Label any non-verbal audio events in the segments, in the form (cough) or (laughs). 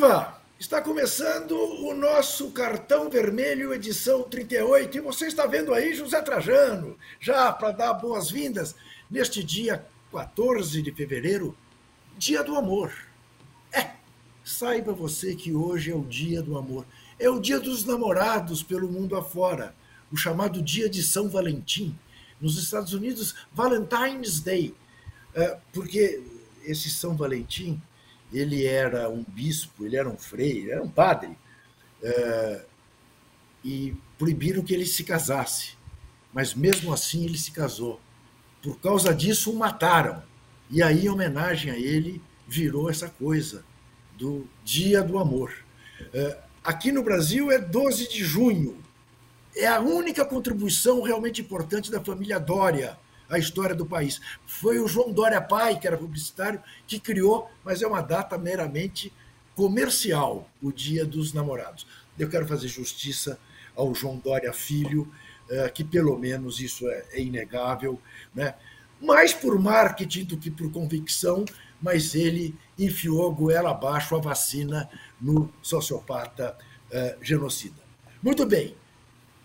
Viva! Está começando o nosso cartão vermelho, edição 38, e você está vendo aí José Trajano, já para dar boas-vindas neste dia 14 de fevereiro, dia do amor. É, saiba você que hoje é o dia do amor, é o dia dos namorados pelo mundo afora, o chamado dia de São Valentim. Nos Estados Unidos, Valentine's Day, é, porque esse São Valentim ele era um bispo, ele era um freire, ele era um padre, é, e proibiram que ele se casasse. Mas mesmo assim ele se casou. Por causa disso o mataram. E aí, em homenagem a ele, virou essa coisa do Dia do Amor. É, aqui no Brasil é 12 de junho. É a única contribuição realmente importante da família Dória a história do país. Foi o João Dória Pai, que era publicitário, que criou, mas é uma data meramente comercial, o Dia dos Namorados. Eu quero fazer justiça ao João Dória Filho, eh, que pelo menos isso é, é inegável, né? mais por marketing do que por convicção, mas ele enfiou a goela abaixo a vacina no sociopata uh, genocida. Muito bem,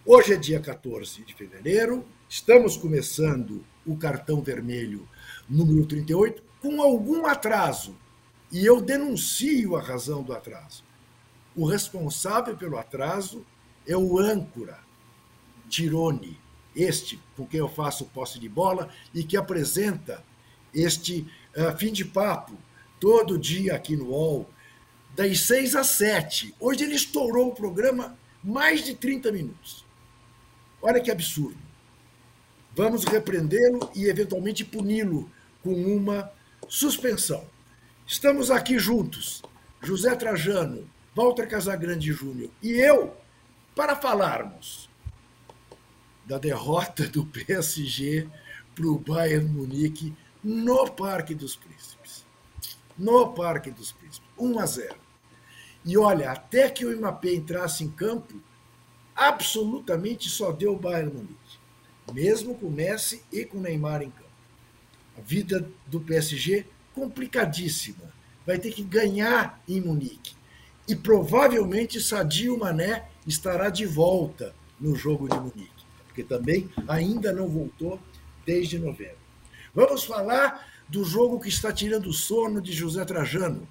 hoje é dia 14 de fevereiro, estamos começando o cartão vermelho número 38 com algum atraso. E eu denuncio a razão do atraso. O responsável pelo atraso é o âncora, Tirone, este com quem eu faço posse de bola e que apresenta este uh, fim de papo todo dia aqui no UOL, das seis às sete. Hoje ele estourou o programa mais de 30 minutos. Olha que absurdo. Vamos repreendê-lo e, eventualmente, puni-lo com uma suspensão. Estamos aqui juntos, José Trajano, Walter Casagrande Júnior e eu, para falarmos da derrota do PSG para o Bayern Munique no Parque dos Príncipes. No Parque dos Príncipes. 1 a 0. E olha, até que o Mbappé entrasse em campo, absolutamente só deu o Bayern Munique mesmo com Messi e com Neymar em campo. A vida do PSG complicadíssima. Vai ter que ganhar em Munique. E provavelmente Sadio Mané estará de volta no jogo de Munique, porque também ainda não voltou desde novembro. Vamos falar do jogo que está tirando o sono de José Trajano,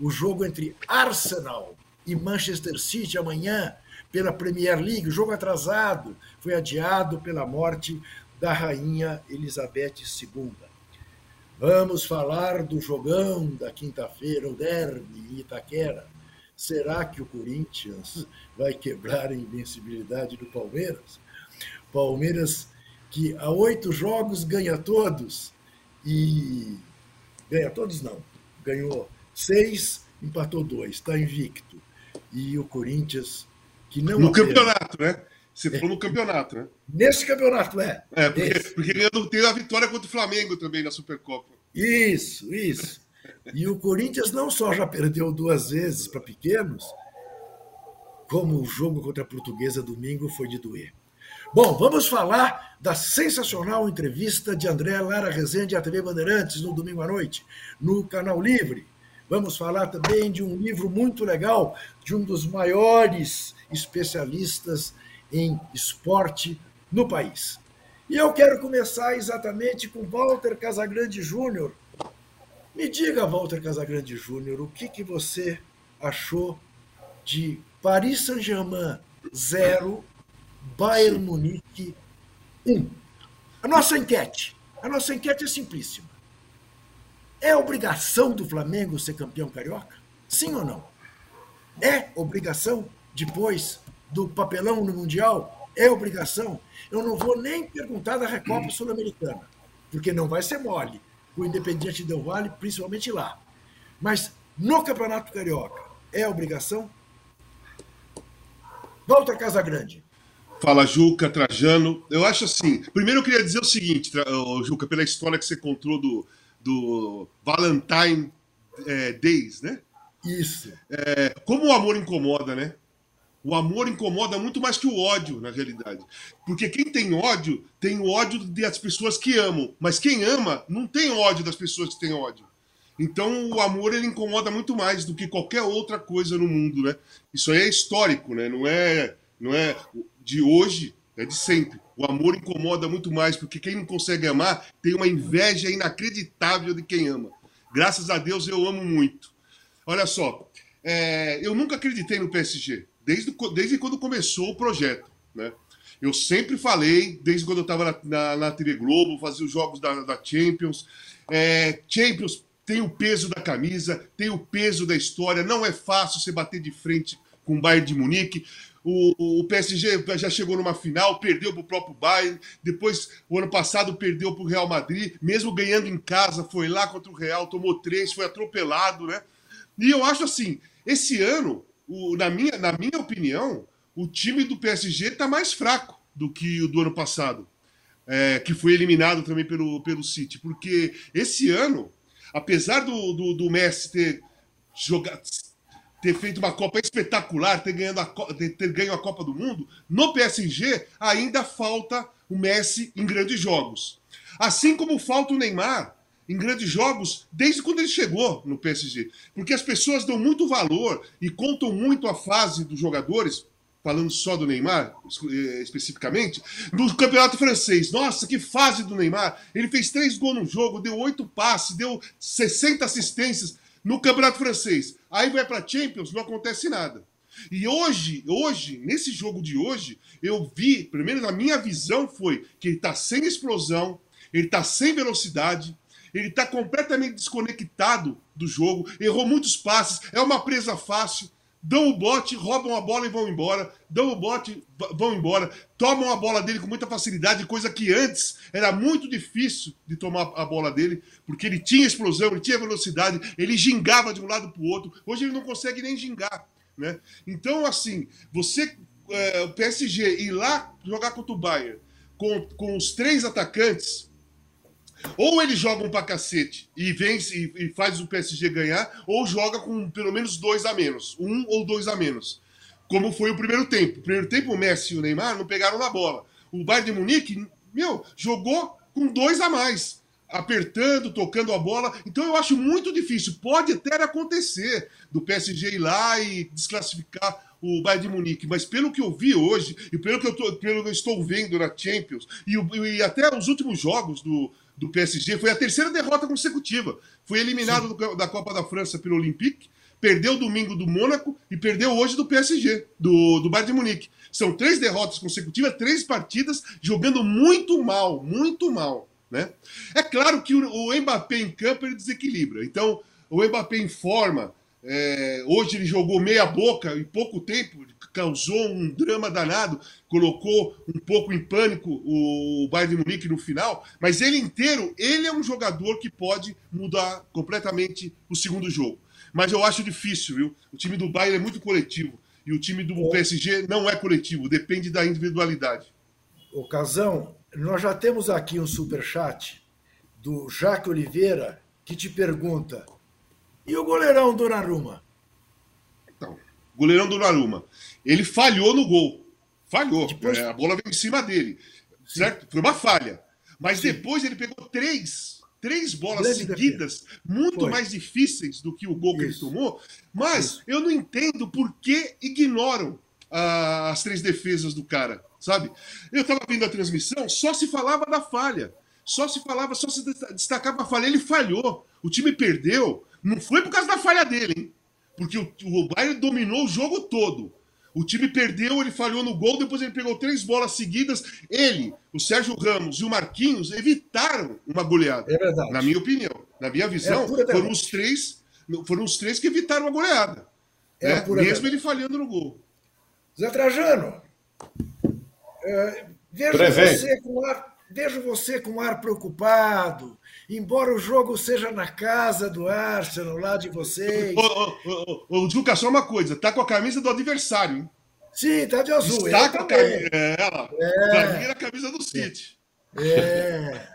o jogo entre Arsenal e Manchester City amanhã pela Premier League, o jogo atrasado, foi adiado pela morte da rainha Elizabeth II. Vamos falar do jogão da quinta-feira, o derby Itaquera. Será que o Corinthians vai quebrar a invencibilidade do Palmeiras? Palmeiras que há oito jogos ganha todos e ganha todos não, ganhou seis, empatou dois, está invicto. E o Corinthians que não no campeonato, né? Você falou no campeonato, né? Nesse campeonato, é. É, porque, porque não teve a vitória contra o Flamengo também na Supercopa. Isso, isso. E o Corinthians não só já perdeu duas vezes para pequenos, como o jogo contra a Portuguesa domingo foi de doer. Bom, vamos falar da sensacional entrevista de André Lara Rezende à TV Bandeirantes no domingo à noite, no Canal Livre. Vamos falar também de um livro muito legal de um dos maiores especialistas em esporte no país. E eu quero começar exatamente com Walter Casagrande Júnior. Me diga, Walter Casagrande Júnior, o que, que você achou de Paris Saint-Germain 0, Bayern Munique 1? A nossa enquete. A nossa enquete é simplíssima. É obrigação do Flamengo ser campeão carioca? Sim ou não? É obrigação depois do papelão no Mundial? É obrigação? Eu não vou nem perguntar da Recopa Sul-Americana, porque não vai ser mole. O Independiente Del Vale, principalmente lá. Mas no Campeonato Carioca, é obrigação? Volta Casa Grande. Fala, Juca, Trajano. Eu acho assim. Primeiro eu queria dizer o seguinte, Juca, pela história que você contou do, do Valentine é, Days, né? Isso. É, como o amor incomoda, né? O amor incomoda muito mais que o ódio, na realidade. Porque quem tem ódio, tem o ódio das pessoas que amam. Mas quem ama, não tem ódio das pessoas que têm ódio. Então o amor ele incomoda muito mais do que qualquer outra coisa no mundo, né? Isso aí é histórico, né? Não é, não é de hoje, é de sempre. O amor incomoda muito mais porque quem não consegue amar tem uma inveja inacreditável de quem ama. Graças a Deus eu amo muito. Olha só, é, eu nunca acreditei no PSG desde, desde quando começou o projeto, né? Eu sempre falei, desde quando eu estava na, na, na, TV Globo, fazia os jogos da, da Champions. É, Champions tem o peso da camisa, tem o peso da história. Não é fácil você bater de frente com o Bayern de Munique. O, o PSG já chegou numa final, perdeu para o próprio Bayern. Depois, o ano passado, perdeu para o Real Madrid. Mesmo ganhando em casa, foi lá contra o Real, tomou três, foi atropelado, né? E eu acho assim, esse ano, o, na, minha, na minha opinião, o time do PSG está mais fraco do que o do ano passado, é, que foi eliminado também pelo, pelo City. Porque esse ano, apesar do, do, do Messi ter jogado, ter feito uma Copa espetacular, ter, ganhando a, ter ganho a Copa do Mundo, no PSG ainda falta o Messi em grandes jogos. Assim como falta o Neymar em grandes jogos desde quando ele chegou no PSG. Porque as pessoas dão muito valor e contam muito a fase dos jogadores falando só do Neymar, eh, especificamente, do campeonato francês. Nossa, que fase do Neymar! Ele fez três gols no jogo, deu oito passes, deu 60 assistências no campeonato francês. Aí vai para Champions, não acontece nada. E hoje, hoje, nesse jogo de hoje, eu vi, primeiro na minha visão foi que ele está sem explosão, ele está sem velocidade, ele está completamente desconectado do jogo, errou muitos passes, é uma presa fácil dão o bote, roubam a bola e vão embora, dão o bote, vão embora, tomam a bola dele com muita facilidade, coisa que antes era muito difícil de tomar a bola dele, porque ele tinha explosão, ele tinha velocidade, ele gingava de um lado para o outro. Hoje ele não consegue nem gingar. Né? Então, assim, você, é, o PSG, ir lá jogar contra o Bayern com, com os três atacantes ou eles jogam pra cacete e vence e, faz o PSG ganhar, ou joga com pelo menos dois a menos. Um ou dois a menos. Como foi o primeiro tempo. O primeiro tempo, o Messi e o Neymar não pegaram na bola. O Bayern de Munique, meu, jogou com dois a mais. Apertando, tocando a bola. Então eu acho muito difícil. Pode até acontecer do PSG ir lá e desclassificar o Bayern de Munique, mas pelo que eu vi hoje, e pelo que eu, tô, pelo que eu estou vendo na Champions, e, e até os últimos jogos do, do PSG. Foi a terceira derrota consecutiva. Foi eliminado do, da Copa da França pelo Olympique, perdeu domingo do Mônaco e perdeu hoje do PSG, do, do Bayern de Munique. São três derrotas consecutivas, três partidas, jogando muito mal, muito mal. Né? É claro que o, o Mbappé em campo ele desequilibra. Então, o Mbappé em forma, é, hoje ele jogou meia boca em pouco tempo, causou um drama danado, colocou um pouco em pânico o Bayern Munique no final, mas ele inteiro, ele é um jogador que pode mudar completamente o segundo jogo. Mas eu acho difícil, viu? O time do Bayern é muito coletivo e o time do PSG não é coletivo, depende da individualidade. O Casão, nós já temos aqui um super chat do Jaque Oliveira que te pergunta: e o goleirão Donnarumma? Então, goleirão Donnarumma. Ele falhou no gol. Falhou. Depois... É, a bola veio em cima dele. Sim. Certo? Foi uma falha. Mas Sim. depois ele pegou três, três bolas seguidas, muito Foi. mais difíceis do que o gol Isso. que ele tomou. Mas Isso. eu não entendo por que ignoram ah, as três defesas do cara, sabe? Eu estava vendo a transmissão, só se falava da falha. Só se falava, só se destacava a falha. Ele falhou. O time perdeu. Não foi por causa da falha dele, hein? Porque o, o Bayern dominou o jogo todo. O time perdeu, ele falhou no gol, depois ele pegou três bolas seguidas. Ele, o Sérgio Ramos e o Marquinhos evitaram uma goleada. É verdade. Na minha opinião, na minha visão, é foram os três, foram os três que evitaram a goleada. É né? Mesmo verdade. ele falhando no gol. Zé Trajano, é, vejo você com ar Vejo você com ar preocupado, embora o jogo seja na casa do Arsenal, lá de vocês. Ô, ô, Juca, só uma coisa, tá com a camisa do adversário, hein? Sim, tá de azul. Está com a camisa. É, ela. É. Pra mim era a camisa do City. É.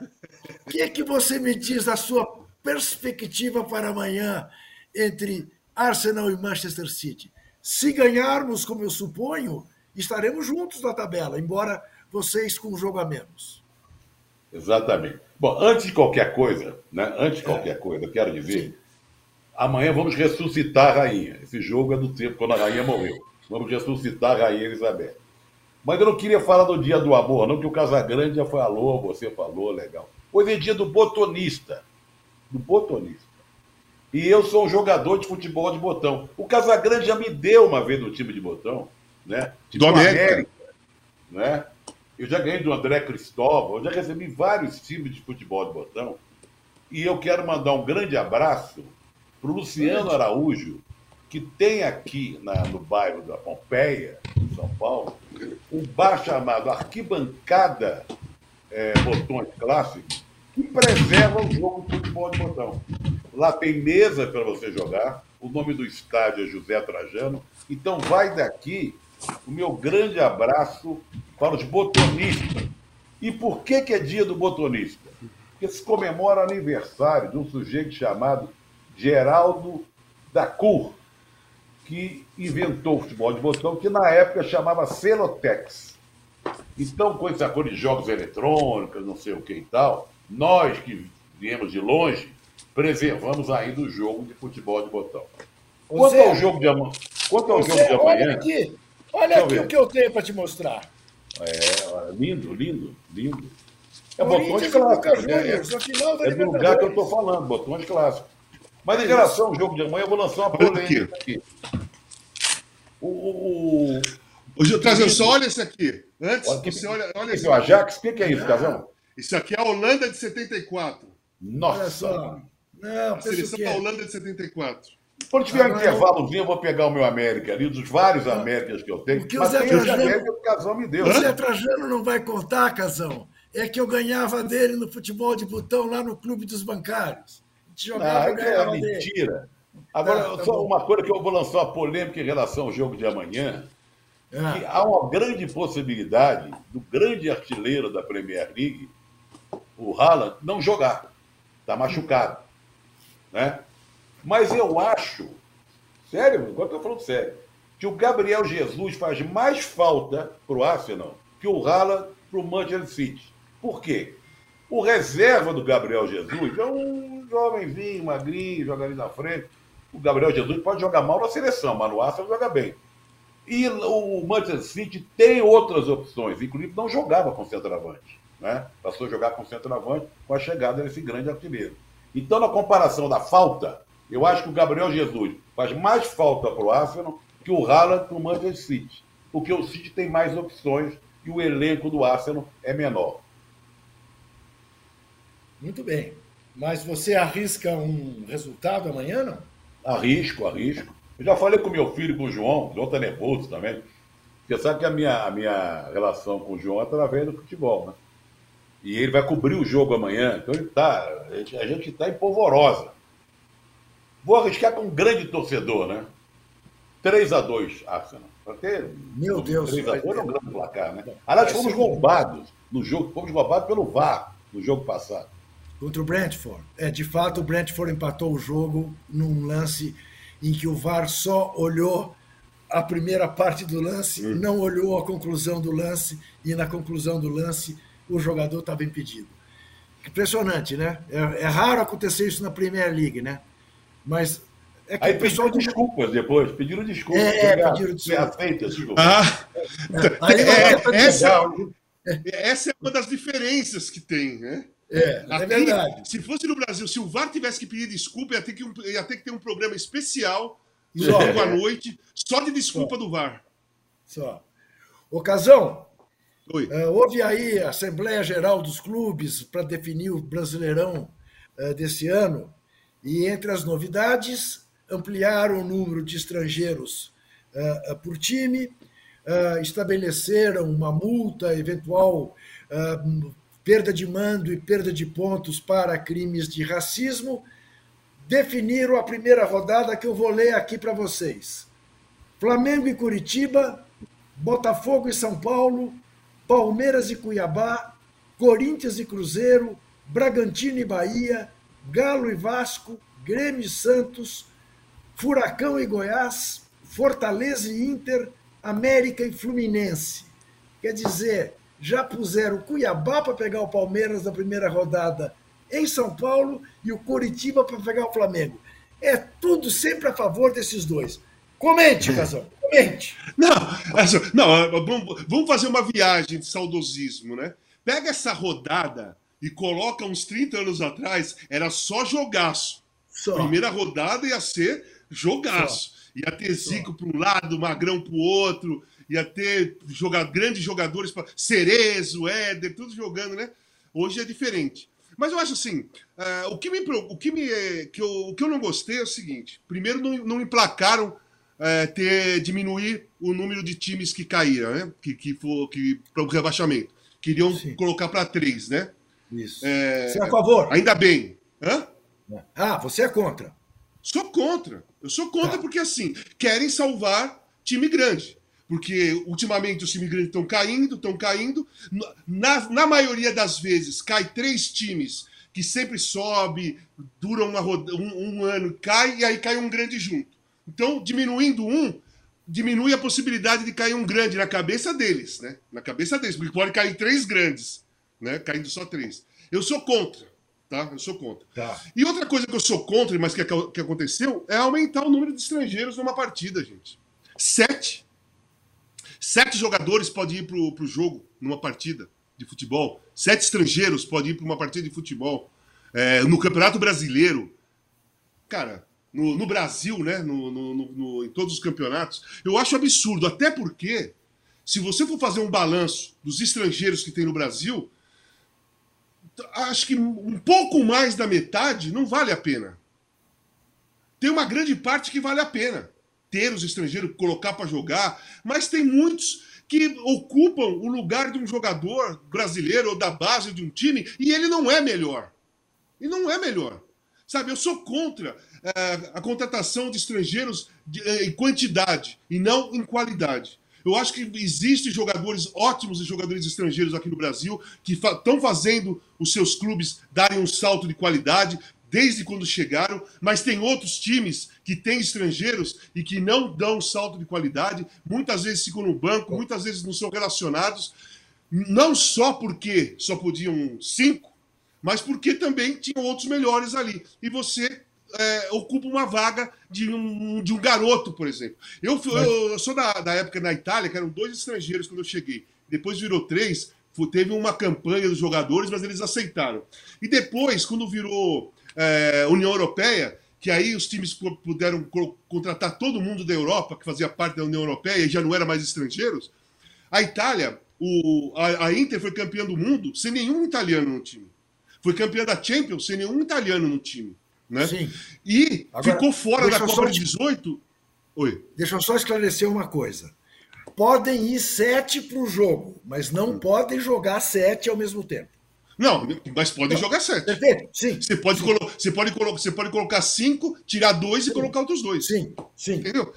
O que é que você me diz da sua perspectiva para amanhã entre Arsenal e Manchester City? Se ganharmos, como eu suponho, estaremos juntos na tabela, embora vocês com um jogo a menos. Exatamente. Bom, antes de qualquer coisa, né? Antes de qualquer coisa, eu quero dizer. Amanhã vamos ressuscitar a rainha. Esse jogo é do tempo quando a rainha morreu. Vamos ressuscitar a rainha Elizabeth. Mas eu não queria falar do dia do amor, não, que o Casagrande já falou, você falou, legal. Hoje é dia do botonista. Do botonista. E eu sou um jogador de futebol de botão. O Casagrande já me deu uma vez no time de botão, né? Tipo do América. América. Né? Eu já ganhei do André Cristóvão, eu já recebi vários times de futebol de botão. E eu quero mandar um grande abraço para o Luciano Araújo, que tem aqui na, no bairro da Pompeia, em São Paulo, um bar chamado Arquibancada é, Botões Clássicos, que preserva o jogo de futebol de botão. Lá tem mesa para você jogar, o nome do estádio é José Trajano. Então vai daqui o meu grande abraço para os botonistas. E por que, que é dia do botonista? Porque se comemora o aniversário de um sujeito chamado Geraldo da Cur, que inventou o futebol de botão, que na época chamava Celotex. Então, com essa coisa de jogos eletrônicos, não sei o que e tal, nós que viemos de longe, preservamos ainda o jogo de futebol de botão. Quanto ao jogo de amanhã. Quanto ao jogo de amanhã. Olha aqui, olha aqui o que eu tenho para te mostrar. É, lindo, lindo, lindo. É botões clássicos. Né? É, é do lugar que eu estou falando, botões clássicos. Mas em relação ao jogo de amanhã, eu vou lançar uma polêmica aqui. O, o, o... Casão, só olha esse aqui. Antes, olha, você olha, olha esse. O Ajax, o que, que, é isso, Casão? Isso aqui é a Holanda de 74. Nossa! Não, a seleção da Holanda de 74. Quando tiver um intervalozinho, eu vou pegar o meu América ali, dos vários Américas que eu tenho. Porque mas o Zé Trajano, o Casão me deu. O Zé Trajano não vai contar, Casão. É que eu ganhava dele no futebol de botão lá no Clube dos Bancários. Jogava, ah, é mentira. Agora, tá, tá só bom. uma coisa que eu vou lançar uma polêmica em relação ao jogo de amanhã. É. Que há uma grande possibilidade do grande artilheiro da Premier League, o Haaland, não jogar. Está machucado. Né? Mas eu acho, sério, agora estou falando sério, que o Gabriel Jesus faz mais falta para o Arsenal que o Haaland para o Manchester City. Por quê? O reserva do Gabriel Jesus é um jovenzinho, magrinho, joga ali na frente. O Gabriel Jesus pode jogar mal na seleção, mas no Arsenal joga bem. E o Manchester City tem outras opções, inclusive não jogava com centroavante. Né? Passou a jogar com centroavante com a chegada desse grande artilheiro. Então, na comparação da falta, eu acho que o Gabriel Jesus faz mais falta para o Arsenal que o Haaland para o Manchester City. Porque o City tem mais opções e o elenco do Arsenal é menor. Muito bem. Mas você arrisca um resultado amanhã, não? Arrisco, arrisco. Eu já falei com meu filho, com o João, o João está nervoso também. Você sabe que a minha, a minha relação com o João é através do futebol, né? E ele vai cobrir o jogo amanhã, então ele tá, a gente está em polvorosa. Vou arriscar com um grande torcedor, né? 3 a 2 Arsenal. Meu Deus. 3 a 2 é um grande placar, né? Aliás, fomos roubados no jogo, fomos roubados pelo VAR no jogo passado. Contra o Brentford. É, de fato, o Brentford empatou o jogo num lance em que o VAR só olhou a primeira parte do lance, hum. não olhou a conclusão do lance, e na conclusão do lance o jogador estava impedido. Impressionante, né? É, é, raro acontecer isso na Premier League, né? Mas é que Aí o pessoal pediram desculpas depois, pediram desculpas. É, pediram desculpas. Aceita desculpas. Ah, Aí, é, essa, essa é uma das diferenças que tem, né? É, é verdade. Se fosse no Brasil, se o VAR tivesse que pedir desculpa, ia ter que, ia ter, que ter um programa especial no domingo à noite, só de desculpa só. do VAR. Só. Ocasão, Oi. Uh, houve aí a Assembleia Geral dos Clubes para definir o Brasileirão uh, desse ano, e entre as novidades, ampliaram o número de estrangeiros uh, por time, estabeleceram uma multa eventual perda de mando e perda de pontos para crimes de racismo, definiram a primeira rodada que eu vou ler aqui para vocês. Flamengo e Curitiba, Botafogo e São Paulo, Palmeiras e Cuiabá, Corinthians e Cruzeiro, Bragantino e Bahia, Galo e Vasco, Grêmio e Santos, Furacão e Goiás, Fortaleza e Inter, América e Fluminense. Quer dizer, já puseram o Cuiabá para pegar o Palmeiras na primeira rodada em São Paulo e o Coritiba para pegar o Flamengo. é tudo sempre a favor desses dois. Comente, Casão, comente. Não, não vamos fazer uma viagem de saudosismo, né? Pega essa rodada e coloca uns 30 anos atrás, era só jogaço. Só. Primeira rodada ia ser jogaço. Só. Ia ter Zico para um lado, Magrão para o outro, ia ter jogar, grandes jogadores, pra, Cerezo, Éder, tudo jogando, né? Hoje é diferente. Mas eu acho assim, uh, o, que me, o, que me, que eu, o que eu não gostei é o seguinte: primeiro, não, não emplacaram uh, ter, diminuir o número de times que caíram, né? Que, que, for, que para o rebaixamento. Queriam Sim. colocar para três, né? Isso. É, você é a favor? Ainda bem. Hã? Ah, você é contra. Sou contra. Eu sou contra tá. porque, assim, querem salvar time grande. Porque ultimamente os times grandes estão caindo, estão caindo. Na, na maioria das vezes, cai três times que sempre sobe, dura uma roda, um, um ano, cai, e aí cai um grande junto. Então, diminuindo um, diminui a possibilidade de cair um grande na cabeça deles, né? Na cabeça deles, porque pode cair três grandes, né? Caindo só três. Eu sou contra tá? Eu sou contra. Tá. E outra coisa que eu sou contra, mas que, que aconteceu, é aumentar o número de estrangeiros numa partida, gente. Sete. Sete jogadores podem ir pro, pro jogo numa partida de futebol. Sete estrangeiros podem ir para uma partida de futebol. É, no Campeonato Brasileiro. Cara, no, no Brasil, né? No, no, no, em todos os campeonatos. Eu acho absurdo, até porque, se você for fazer um balanço dos estrangeiros que tem no Brasil, acho que um pouco mais da metade não vale a pena. Tem uma grande parte que vale a pena ter os estrangeiros, colocar para jogar, mas tem muitos que ocupam o lugar de um jogador brasileiro ou da base de um time e ele não é melhor. E não é melhor. Sabe, eu sou contra é, a contratação de estrangeiros de, é, em quantidade e não em qualidade. Eu acho que existem jogadores ótimos e jogadores estrangeiros aqui no Brasil que estão fa fazendo os seus clubes darem um salto de qualidade desde quando chegaram, mas tem outros times que têm estrangeiros e que não dão um salto de qualidade, muitas vezes ficam no banco, muitas vezes não são relacionados, não só porque só podiam cinco, mas porque também tinham outros melhores ali. E você é, ocupa uma vaga de um, de um garoto, por exemplo. Eu, eu, eu sou da, da época na Itália, que eram dois estrangeiros quando eu cheguei. Depois virou três, teve uma campanha dos jogadores, mas eles aceitaram. E depois, quando virou é, União Europeia, que aí os times puderam contratar todo mundo da Europa, que fazia parte da União Europeia e já não era mais estrangeiros, a Itália, o, a, a Inter foi campeã do mundo sem nenhum italiano no time. Foi campeã da Champions sem nenhum italiano no time. Né? Sim. E Agora, ficou fora da Copa de 18. Oi. Deixa eu só esclarecer uma coisa. Podem ir sete para o jogo, mas não hum. podem jogar sete ao mesmo tempo. Não, mas podem não. jogar sete. Perfeito, sim. Você pode, sim. Colo você, pode você pode colocar cinco, tirar dois sim. e colocar outros dois. Sim, sim. Entendeu?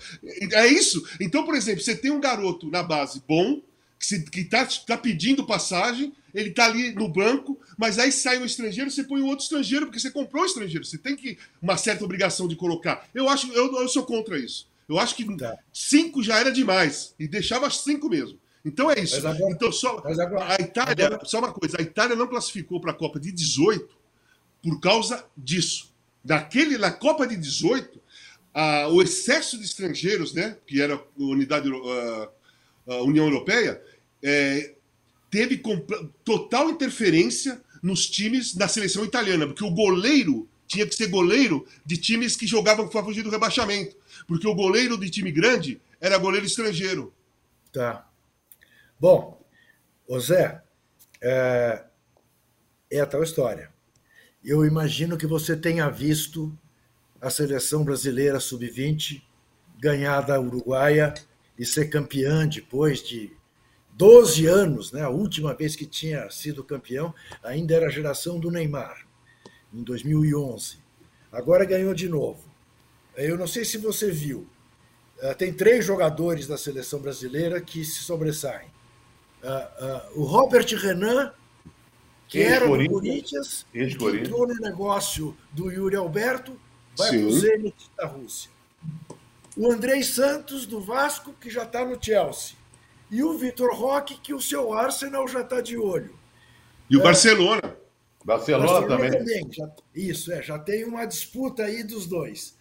É isso. Então, por exemplo, você tem um garoto na base bom, que está tá pedindo passagem, ele está ali no banco, mas aí sai um estrangeiro, você põe um outro estrangeiro, porque você comprou um estrangeiro. Você tem que uma certa obrigação de colocar. Eu acho, eu, eu sou contra isso. Eu acho que tá. cinco já era demais. E deixava cinco mesmo. Então é isso. Agora, então, só, agora, a Itália, agora... só uma coisa, a Itália não classificou para a Copa de 18 por causa disso. Daquele, na Copa de 18, a, o excesso de estrangeiros, né, que era a unidade, uh, a União Europeia, é, teve total interferência nos times da seleção italiana, porque o goleiro tinha que ser goleiro de times que jogavam para fugir do rebaixamento, porque o goleiro de time grande era goleiro estrangeiro. Tá. Bom, ô Zé, é, é a tal história. Eu imagino que você tenha visto a seleção brasileira sub-20 ganhar da Uruguaia e ser campeã depois de 12 anos, né? a última vez que tinha sido campeão, ainda era a geração do Neymar, em 2011. Agora ganhou de novo. Eu não sei se você viu, eh, tem três jogadores da seleção brasileira que se sobressaem. Eh, eh, o Robert Renan, que era do Corinthians, que entrou no negócio do Yuri Alberto, vai para o Zenit da Rússia. O Andrei Santos, do Vasco, que já está no Chelsea e o Vitor Roque, que o seu Arsenal já está de olho. E o é, Barcelona. Barcelona, Barcelona também. também já, isso, é, já tem uma disputa aí dos dois.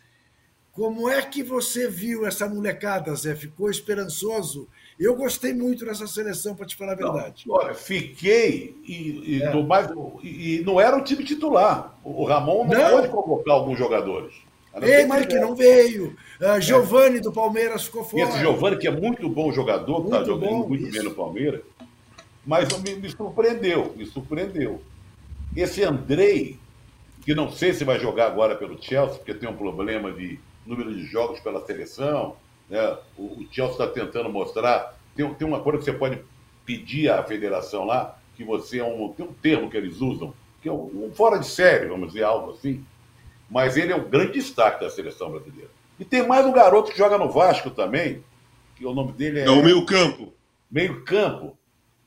Como é que você viu essa molecada, Zé? Ficou esperançoso? Eu gostei muito dessa seleção, para te falar a verdade. Não, olha, fiquei e, e, é. mais, e, e, não era o time titular. O Ramon não, não. pode convocar alguns jogadores. Ele que não veio. Uh, Giovani do Palmeiras ficou fora. Esse Giovani, que é muito bom jogador, que está jogando bom, muito isso. bem no Palmeiras, mas me, me, surpreendeu, me surpreendeu. Esse Andrei, que não sei se vai jogar agora pelo Chelsea, porque tem um problema de número de jogos pela seleção, né? o, o Chelsea está tentando mostrar. Tem, tem uma coisa que você pode pedir à federação lá, que você é um. Tem um termo que eles usam, que é um, um fora de série, vamos dizer, algo assim. Mas ele é um grande destaque da seleção brasileira. E tem mais um garoto que joga no Vasco também, que o nome dele é. É o meio-campo. Meio-campo.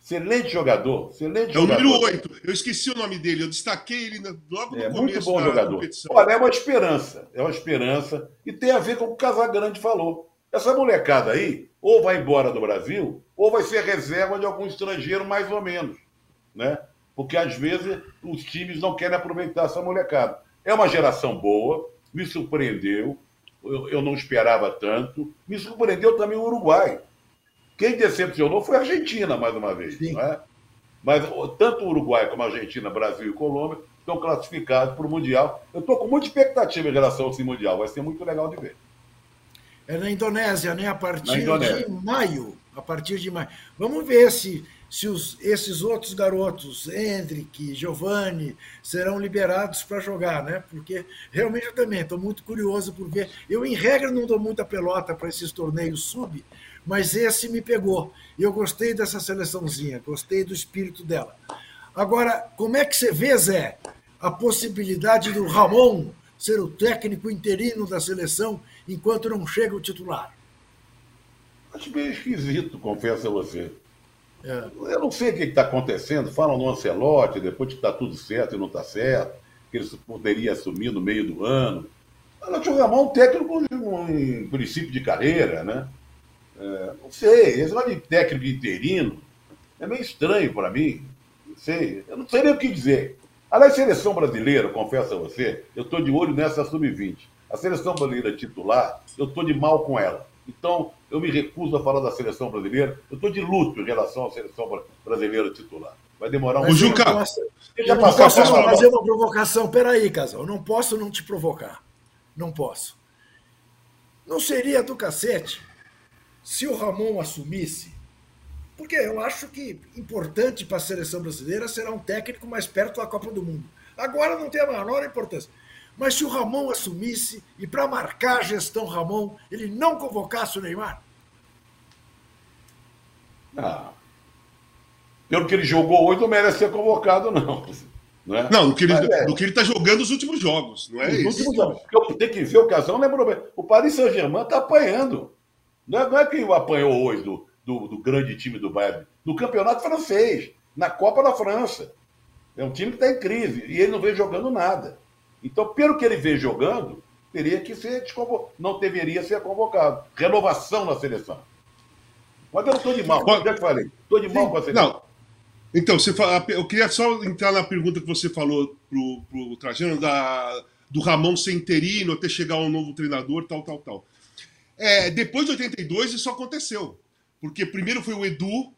Excelente jogador, excelente é jogador. É o número 8. Eu esqueci o nome dele, eu destaquei ele logo no é, começo muito bom da jogador. competição. Olha, é uma esperança, é uma esperança e tem a ver com o que o Casagrande falou. Essa molecada aí, ou vai embora do Brasil, ou vai ser reserva de algum estrangeiro, mais ou menos. Né? Porque às vezes os times não querem aproveitar essa molecada. É uma geração boa, me surpreendeu, eu, eu não esperava tanto. Me surpreendeu também o Uruguai. Quem decepcionou foi a Argentina, mais uma vez. Não é? Mas tanto o Uruguai como a Argentina, Brasil e Colômbia estão classificados para o Mundial. Eu estou com muita expectativa em relação a esse Mundial. Vai ser muito legal de ver. É na Indonésia, né? A partir de maio. A partir de maio. Vamos ver se, se os, esses outros garotos, Hendrick, Giovanni, serão liberados para jogar, né? Porque realmente eu também estou muito curioso por ver. Eu, em regra, não dou muita pelota para esses torneios sub, mas esse me pegou. E eu gostei dessa seleçãozinha, gostei do espírito dela. Agora, como é que você vê, Zé, a possibilidade do Ramon ser o técnico interino da seleção enquanto não chega o titular? Acho meio esquisito, confesso a você. É. Eu não sei o que está acontecendo. Falam no Ancelotti, depois que está tudo certo e não está certo, que ele poderia assumir no meio do ano. Mas o Ramon é um técnico em princípio de carreira, né? É, não sei, esse negócio de técnico interino é meio estranho para mim. Não sei, eu não sei nem o que dizer. Aliás, seleção brasileira, confesso a você, eu estou de olho nessa sub-20. A seleção brasileira titular, eu estou de mal com ela. Então, eu me recuso a falar da seleção brasileira. Eu estou de luto em relação à seleção brasileira titular. Vai demorar um pouco. Juca, posso, eu já posso fazer uma provocação. Peraí, casal, eu não posso não te provocar. Não posso. Não seria do cacete se o Ramon assumisse, porque eu acho que importante para a seleção brasileira será um técnico mais perto da Copa do Mundo. Agora não tem a menor importância. Mas se o Ramon assumisse e para marcar a gestão Ramon, ele não convocasse o Neymar? Ah, pelo que ele jogou hoje, não merece ser convocado, não. Não, é? não do que ele é. está jogando nos últimos jogos, não é nos isso? Últimos jogos. Porque eu tenho que ver o casal, lembrou O Paris Saint-Germain está apanhando. Não é, não é quem apanhou hoje do, do, do, grande time do Bayern, do campeonato francês, na Copa da França. É um time que está em crise e ele não vem jogando nada. Então, pelo que ele vem jogando, teria que ser desconvocado. Não deveria ser convocado. Renovação na seleção. Mas eu não estou de mal, já que falei. Estou de mal com a seleção. Não. Então, você fala, eu queria só entrar na pergunta que você falou pro, pro Trajano da, do Ramon ser interino até chegar um novo treinador, tal, tal, tal. É, depois de 82 isso aconteceu. Porque primeiro foi o Edu,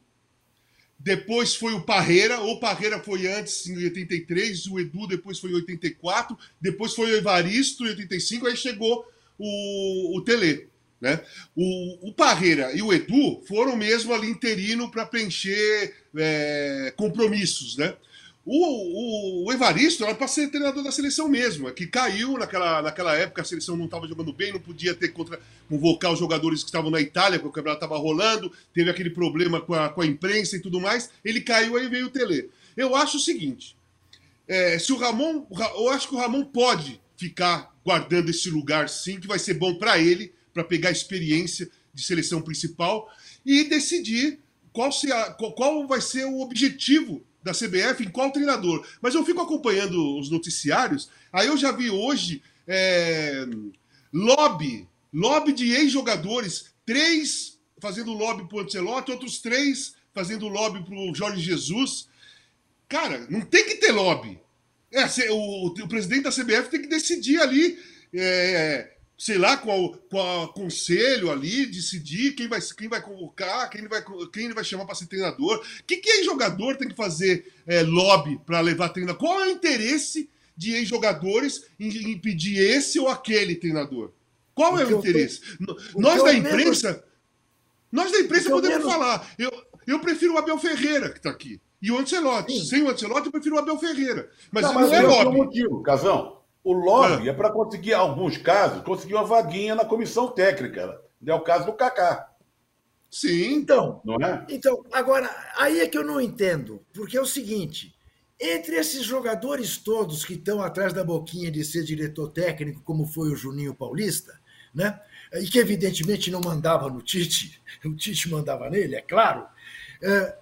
depois foi o Parreira, ou Parreira foi antes, em 83, o Edu depois foi em 84, depois foi o Evaristo em 85, aí chegou o, o Tele. Né? O, o Parreira e o Edu foram mesmo ali interino para preencher é, compromissos. Né? O, o, o, Evaristo era para ser treinador da seleção mesmo, é que caiu naquela, naquela época, a seleção não estava jogando bem, não podia ter contra, convocar os jogadores que estavam na Itália, porque o campeonato estava rolando, teve aquele problema com a, com a imprensa e tudo mais. Ele caiu, aí veio o Tele. Eu acho o seguinte: é, se o Ramon. Eu acho que o Ramon pode ficar guardando esse lugar, sim, que vai ser bom para ele, para pegar experiência de seleção principal e decidir qual, se qual vai ser o objetivo da CBF em qual treinador. Mas eu fico acompanhando os noticiários, aí eu já vi hoje é, lobby, lobby de ex-jogadores, três fazendo lobby para o Ancelotti, outros três fazendo lobby para o Jorge Jesus. Cara, não tem que ter lobby. É, o, o, presidente da CBF tem que decidir ali é, sei lá, com, o, com o conselho ali, decidir quem vai, quem vai convocar, quem ele vai, quem ele vai chamar para ser treinador. O que, que jogador tem que fazer é, lobby para levar treinador? Qual é o interesse de ex-jogadores em, em, pedir esse ou aquele treinador? Qual é o interesse? Tô, nós da imprensa. Menos, nós da imprensa podemos menos... falar. Eu, eu prefiro o Abel Ferreira, que está aqui. E o Ancelotti. Sim. Sem o Ancelotti, eu prefiro o Abel Ferreira. Mas não, mas não é lobby. motivo, Casão. O lobby é, é para conseguir, em alguns casos, conseguir uma vaguinha na comissão técnica. É o caso do Kaká. Sim. Então, não é? então, agora, aí é que eu não entendo. Porque é o seguinte: entre esses jogadores todos que estão atrás da boquinha de ser diretor técnico, como foi o Juninho Paulista, né? e que evidentemente não mandava no Tite, (laughs) o Tite mandava nele, é claro. É,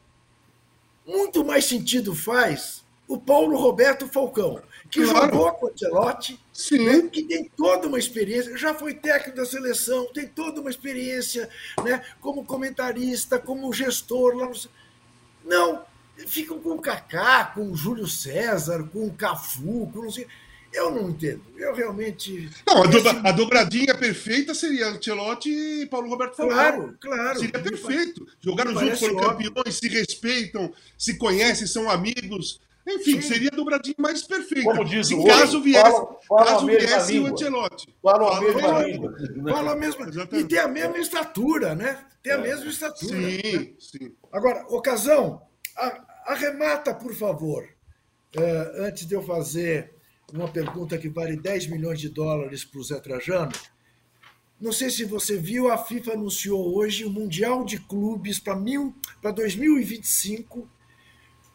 muito mais sentido faz o Paulo Roberto Falcão, que claro. jogou com o Ancelotti, né, que tem toda uma experiência, já foi técnico da seleção, tem toda uma experiência né, como comentarista, como gestor. Lá no... Não, ficam com o Kaká, com o Júlio César, com o Cafu, com não sei... Eu não entendo. Eu realmente. Não, a, dobra, a dobradinha perfeita seria Ancelotti e Paulo Roberto. Claro, claro. Seria perfeito. Jogaram juntos, foram campeões, se respeitam, se conhecem, são amigos. Enfim, Sim. seria a dobradinha mais perfeita. Como diz Se o caso viesse, fala, fala caso viesse o Ancelotti. Fala a mesma fala, língua. Fala a mesma, e tem a mesma estatura, né? Tem a é. mesma estatura. Sim, né? sim. Agora, ocasião, arremata, por favor, uh, antes de eu fazer uma pergunta que vale 10 milhões de dólares para o Zé Trajano. Não sei se você viu, a FIFA anunciou hoje o Mundial de Clubes para 2025,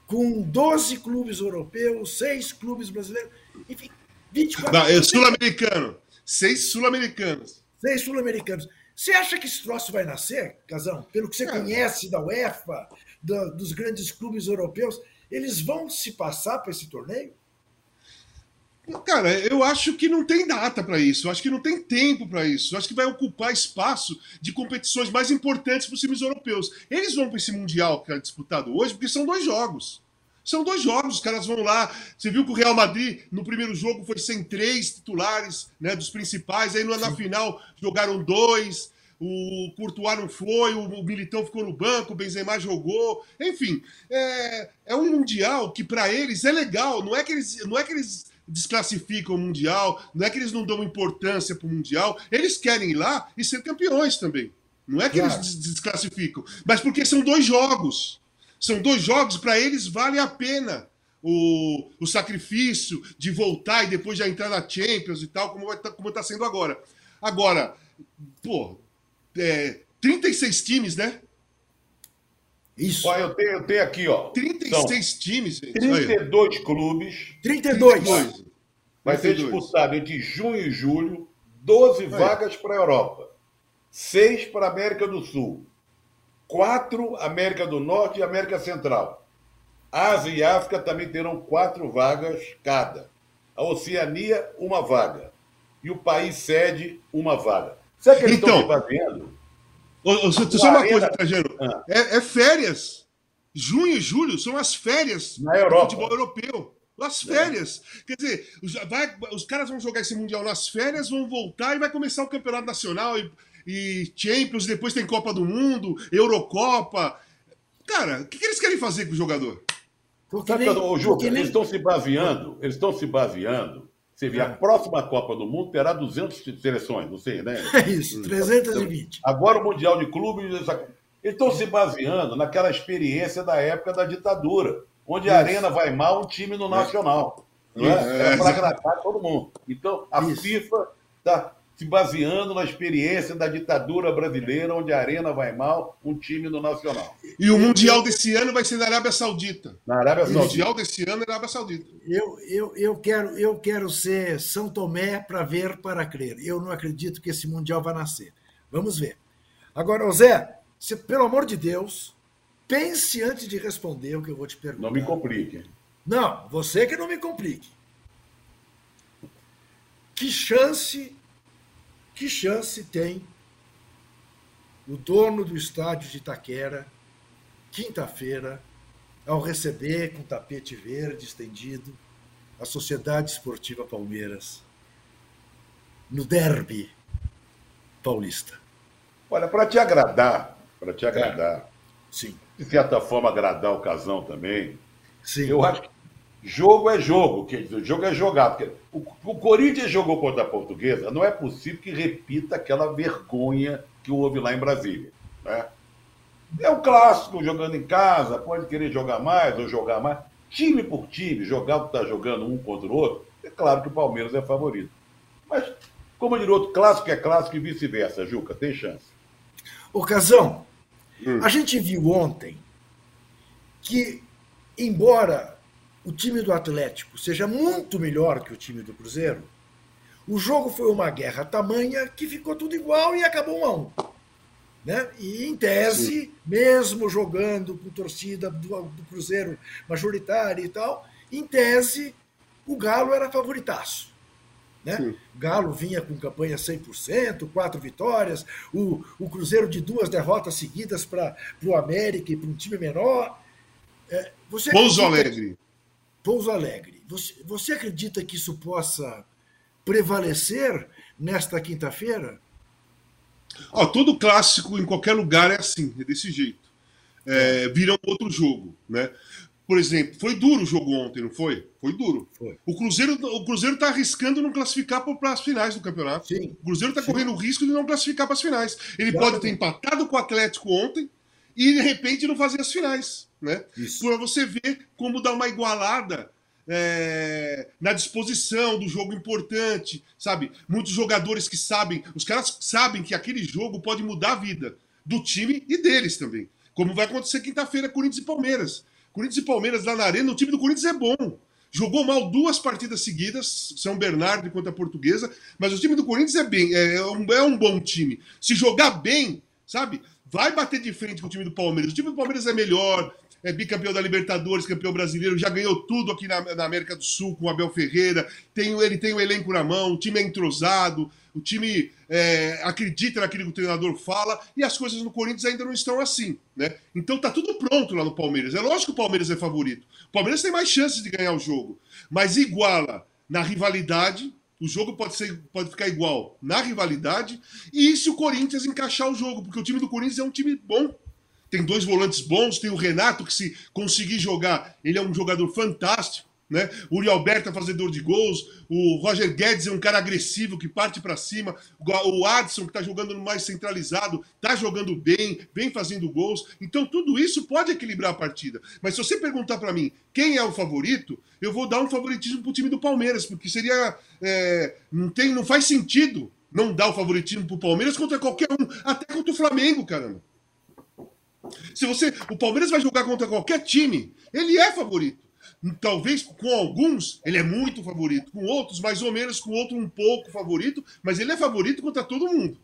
com 12 clubes europeus, 6 clubes brasileiros, enfim, 24 Não, é sul-americano. Seis sul-americanos. Seis sul-americanos. Você acha que esse troço vai nascer, Casão? Pelo que você é. conhece da UEFA, da, dos grandes clubes europeus, eles vão se passar para esse torneio? Cara, eu acho que não tem data para isso, eu acho que não tem tempo para isso, eu acho que vai ocupar espaço de competições mais importantes para os times europeus. Eles vão para esse Mundial que é disputado hoje porque são dois jogos. São dois jogos, os caras vão lá. Você viu que o Real Madrid, no primeiro jogo, foi sem três titulares né, dos principais, aí na final jogaram dois. O Courtois não foi, o Militão ficou no banco, o Benzema jogou. Enfim, é, é um mundial que para eles é legal. Não é que eles, não é que eles desclassificam o Mundial, não é que eles não dão importância para o Mundial, eles querem ir lá e ser campeões também. Não é que claro. eles desclassificam, mas porque são dois jogos. São dois jogos, para eles vale a pena o, o sacrifício de voltar e depois já entrar na Champions e tal, como está como tá sendo agora. Agora, pô, é, 36 times, né? Isso. Ó, eu, tenho, eu tenho aqui, ó. 36 São times, gente. 32 Aí. clubes. 32. 32. Vai 32. ser disputado entre junho e julho 12 Aí. vagas para a Europa, 6 para a América do Sul, 4 América do Norte e América Central. Ásia e África também terão quatro vagas cada. A Oceania, uma vaga. E o país sede, uma vaga. Sabe que eles então, estão fazendo? Só uma coisa, Trajano. Ah. É, é, férias. Junho e julho são as férias Na Europa. do futebol europeu. As é. férias. É. Quer dizer, vai, os caras vão jogar esse Mundial nas férias, vão voltar e vai começar o Campeonato Nacional e, e Champions, depois tem Copa do Mundo, Eurocopa. Cara, o que, que eles querem fazer com o jogador? Porque Sabe, nem, o Ju, eles estão se baseando, eles estão se baseando você vê, a é. próxima Copa do Mundo terá 200 seleções, não sei, né? (laughs) É isso, 320. Agora o Mundial de Clubes, eles estão se baseando naquela experiência da época da ditadura, onde a arena vai mal, um time no Nacional. Não é? Era para agradar todo mundo. Então, a Isso. FIFA está se baseando na experiência da ditadura brasileira, onde a arena vai mal, um time no Nacional. E o Mundial desse ano vai ser na Arábia Saudita. Na Arábia Saudita. O Mundial desse ano é na Arábia Saudita. Eu, eu, eu, quero, eu quero ser São Tomé para ver, para crer. Eu não acredito que esse Mundial vai nascer. Vamos ver. Agora, Zé, se, pelo amor de Deus, pense antes de responder o que eu vou te perguntar. Não me complique. Não, você que não me complique. Que chance que chance tem o dono do estádio de Itaquera, quinta-feira, ao receber com tapete verde estendido a Sociedade Esportiva Palmeiras no derby paulista? Olha, para te agradar, para te agradar, é. Sim. de certa forma agradar o casão também, Sim. eu acho que jogo é jogo, quer dizer, jogo é jogar. Porque o, o Corinthians jogou contra a Portuguesa, não é possível que repita aquela vergonha que houve lá em Brasília. Né? É um clássico, jogando em casa, pode querer jogar mais ou jogar mais. Time por time, jogar o que está jogando um contra o outro, é claro que o Palmeiras é favorito. Mas, como diria outro, clássico é clássico e vice-versa, Juca, tem chance. Ocasão, hum. a gente viu ontem que, embora o time do Atlético seja muito melhor que o time do Cruzeiro, o jogo foi uma guerra tamanha que ficou tudo igual e acabou um a um. Né? E, em tese, Sim. mesmo jogando com torcida do, do, Cruzeiro majoritária e tal, em tese, o Galo era favoritaço. Né? Galo vinha com campanha 100%, quatro vitórias, o, o Cruzeiro de duas derrotas seguidas para o América e para um time menor. É, você Pouso Alegre. Pouso Alegre. Você, você acredita que isso possa prevalecer nesta quinta-feira? Ó, todo clássico em qualquer lugar é assim, é desse jeito. É, vira um outro jogo, né? Por exemplo, foi duro o jogo ontem, não foi? Foi duro. Foi. O Cruzeiro o Cruzeiro está arriscando não classificar para as finais do campeonato. Sim. O Cruzeiro está correndo o risco de não classificar para as finais. Ele claro. pode ter empatado com o Atlético ontem e de repente não fazer as finais, né? Para você ver como dá uma igualada é, na disposição do jogo importante, sabe? Muitos jogadores que sabem, os caras sabem que aquele jogo pode mudar a vida do time e deles também. Como vai acontecer quinta-feira, Corinthians e Palmeiras. Corinthians e Palmeiras lá na Arena, o time do Corinthians é bom. Jogou mal duas partidas seguidas, São Bernardo contra a Portuguesa, mas o time do Corinthians é bem, é, é um, é um bom time. Se jogar bem, sabe? Vai bater de frente com o time do Palmeiras. O time do Palmeiras é melhor, é bicampeão da Libertadores, campeão brasileiro, já ganhou tudo aqui na, na, América do Sul com o Abel Ferreira. Tem, ele tem o elenco na mão, o time é entrosado, o time é, acredita naquilo que o treinador fala, e as coisas no Corinthians ainda não estão assim. Né? Então tá tudo pronto lá no Palmeiras. É lógico que o Palmeiras é favorito. O Palmeiras tem mais chances de ganhar o jogo, mas iguala na rivalidade. O jogo pode, ser, pode ficar igual na rivalidade, e se o Corinthians encaixar o jogo, porque o time do Corinthians é um time bom tem dois volantes bons, tem o Renato, que se conseguir jogar, ele é um jogador fantástico. Né? O Uri Alberto é fazedor de gols, o Roger Guedes é um cara agressivo que parte para cima, o Adson que está jogando mais centralizado, está jogando bem, vem fazendo gols. Então tudo isso pode equilibrar a partida. Mas se você perguntar para mim quem é o favorito, eu vou dar um favoritismo para o time do Palmeiras, porque seria é, não tem, não faz sentido não dar o favoritismo para o Palmeiras contra qualquer um, até contra o Flamengo, caramba. Se você, o Palmeiras vai jogar contra qualquer time, ele é favorito. Talvez com alguns ele é muito favorito, com outros mais ou menos, com outro um pouco favorito, mas ele é favorito contra todo mundo.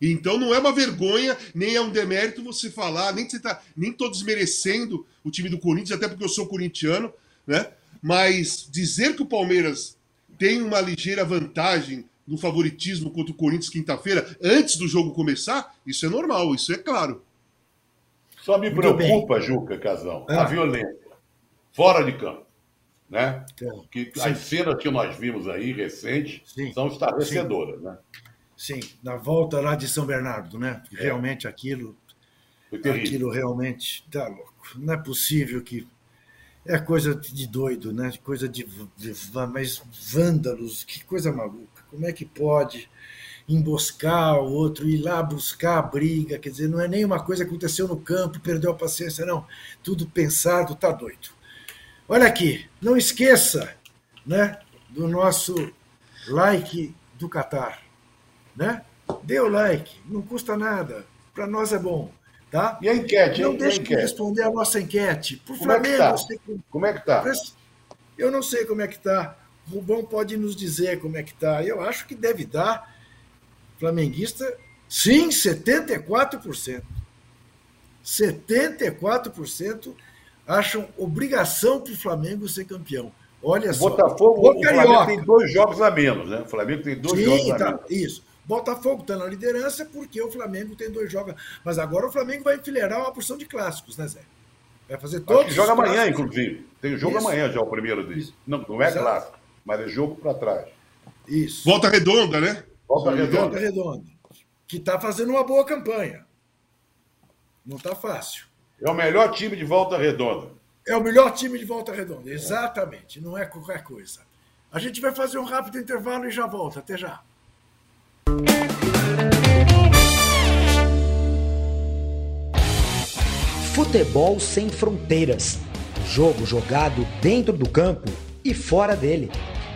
Então não é uma vergonha, nem é um demérito você falar, nem você tá, nem tô desmerecendo o time do Corinthians, até porque eu sou corintiano, né? Mas dizer que o Palmeiras tem uma ligeira vantagem no favoritismo contra o Corinthians quinta-feira, antes do jogo começar, isso é normal, isso é claro. Só me preocupa, Juca Casão, ah. a violência fora de campo. Né? Então, que as cenas que nós vimos aí recentes sim, são estarrecedoras, sim. né? Sim, na volta lá de São Bernardo, né? É. Realmente aquilo. Aquilo realmente tá louco. Não é possível que. É coisa de doido, né? Coisa de, de mas vândalos, que coisa maluca. Como é que pode? Emboscar o outro, ir lá buscar a briga, quer dizer, não é nenhuma coisa que aconteceu no campo, perdeu a paciência, não. Tudo pensado, tá doido. Olha aqui, não esqueça, né, do nosso like do Catar, né? Dê o like, não custa nada, para nós é bom, tá? E a enquete? Não deixe de responder a nossa enquete. Por como Flamengo, é tá? Como é que tá? Eu não sei como é que tá. O Rubão pode nos dizer como é que tá. Eu acho que deve dar flamenguista, sim, 74%. 74% acham obrigação para o Flamengo ser campeão. Olha só. Botafogo, o, o Flamengo tem dois jogos a menos, né? O Flamengo tem dois sim, jogos tá, a menos. Isso. Botafogo está na liderança porque o Flamengo tem dois jogos. Mas agora o Flamengo vai enfileirar uma porção de clássicos, né, Zé? Vai fazer todos. joga amanhã, inclusive. Tem jogo Isso. amanhã já, o primeiro deles. Não, não é Exato. clássico, mas é jogo para trás. Isso. Volta redonda, né? Volta Redonda. Volta Redonda. que está fazendo uma boa campanha. Não está fácil. É o melhor time de volta redonda. É o melhor time de volta redonda, exatamente. Não é qualquer coisa. A gente vai fazer um rápido intervalo e já volta. Até já. Futebol sem fronteiras. Jogo jogado dentro do campo e fora dele.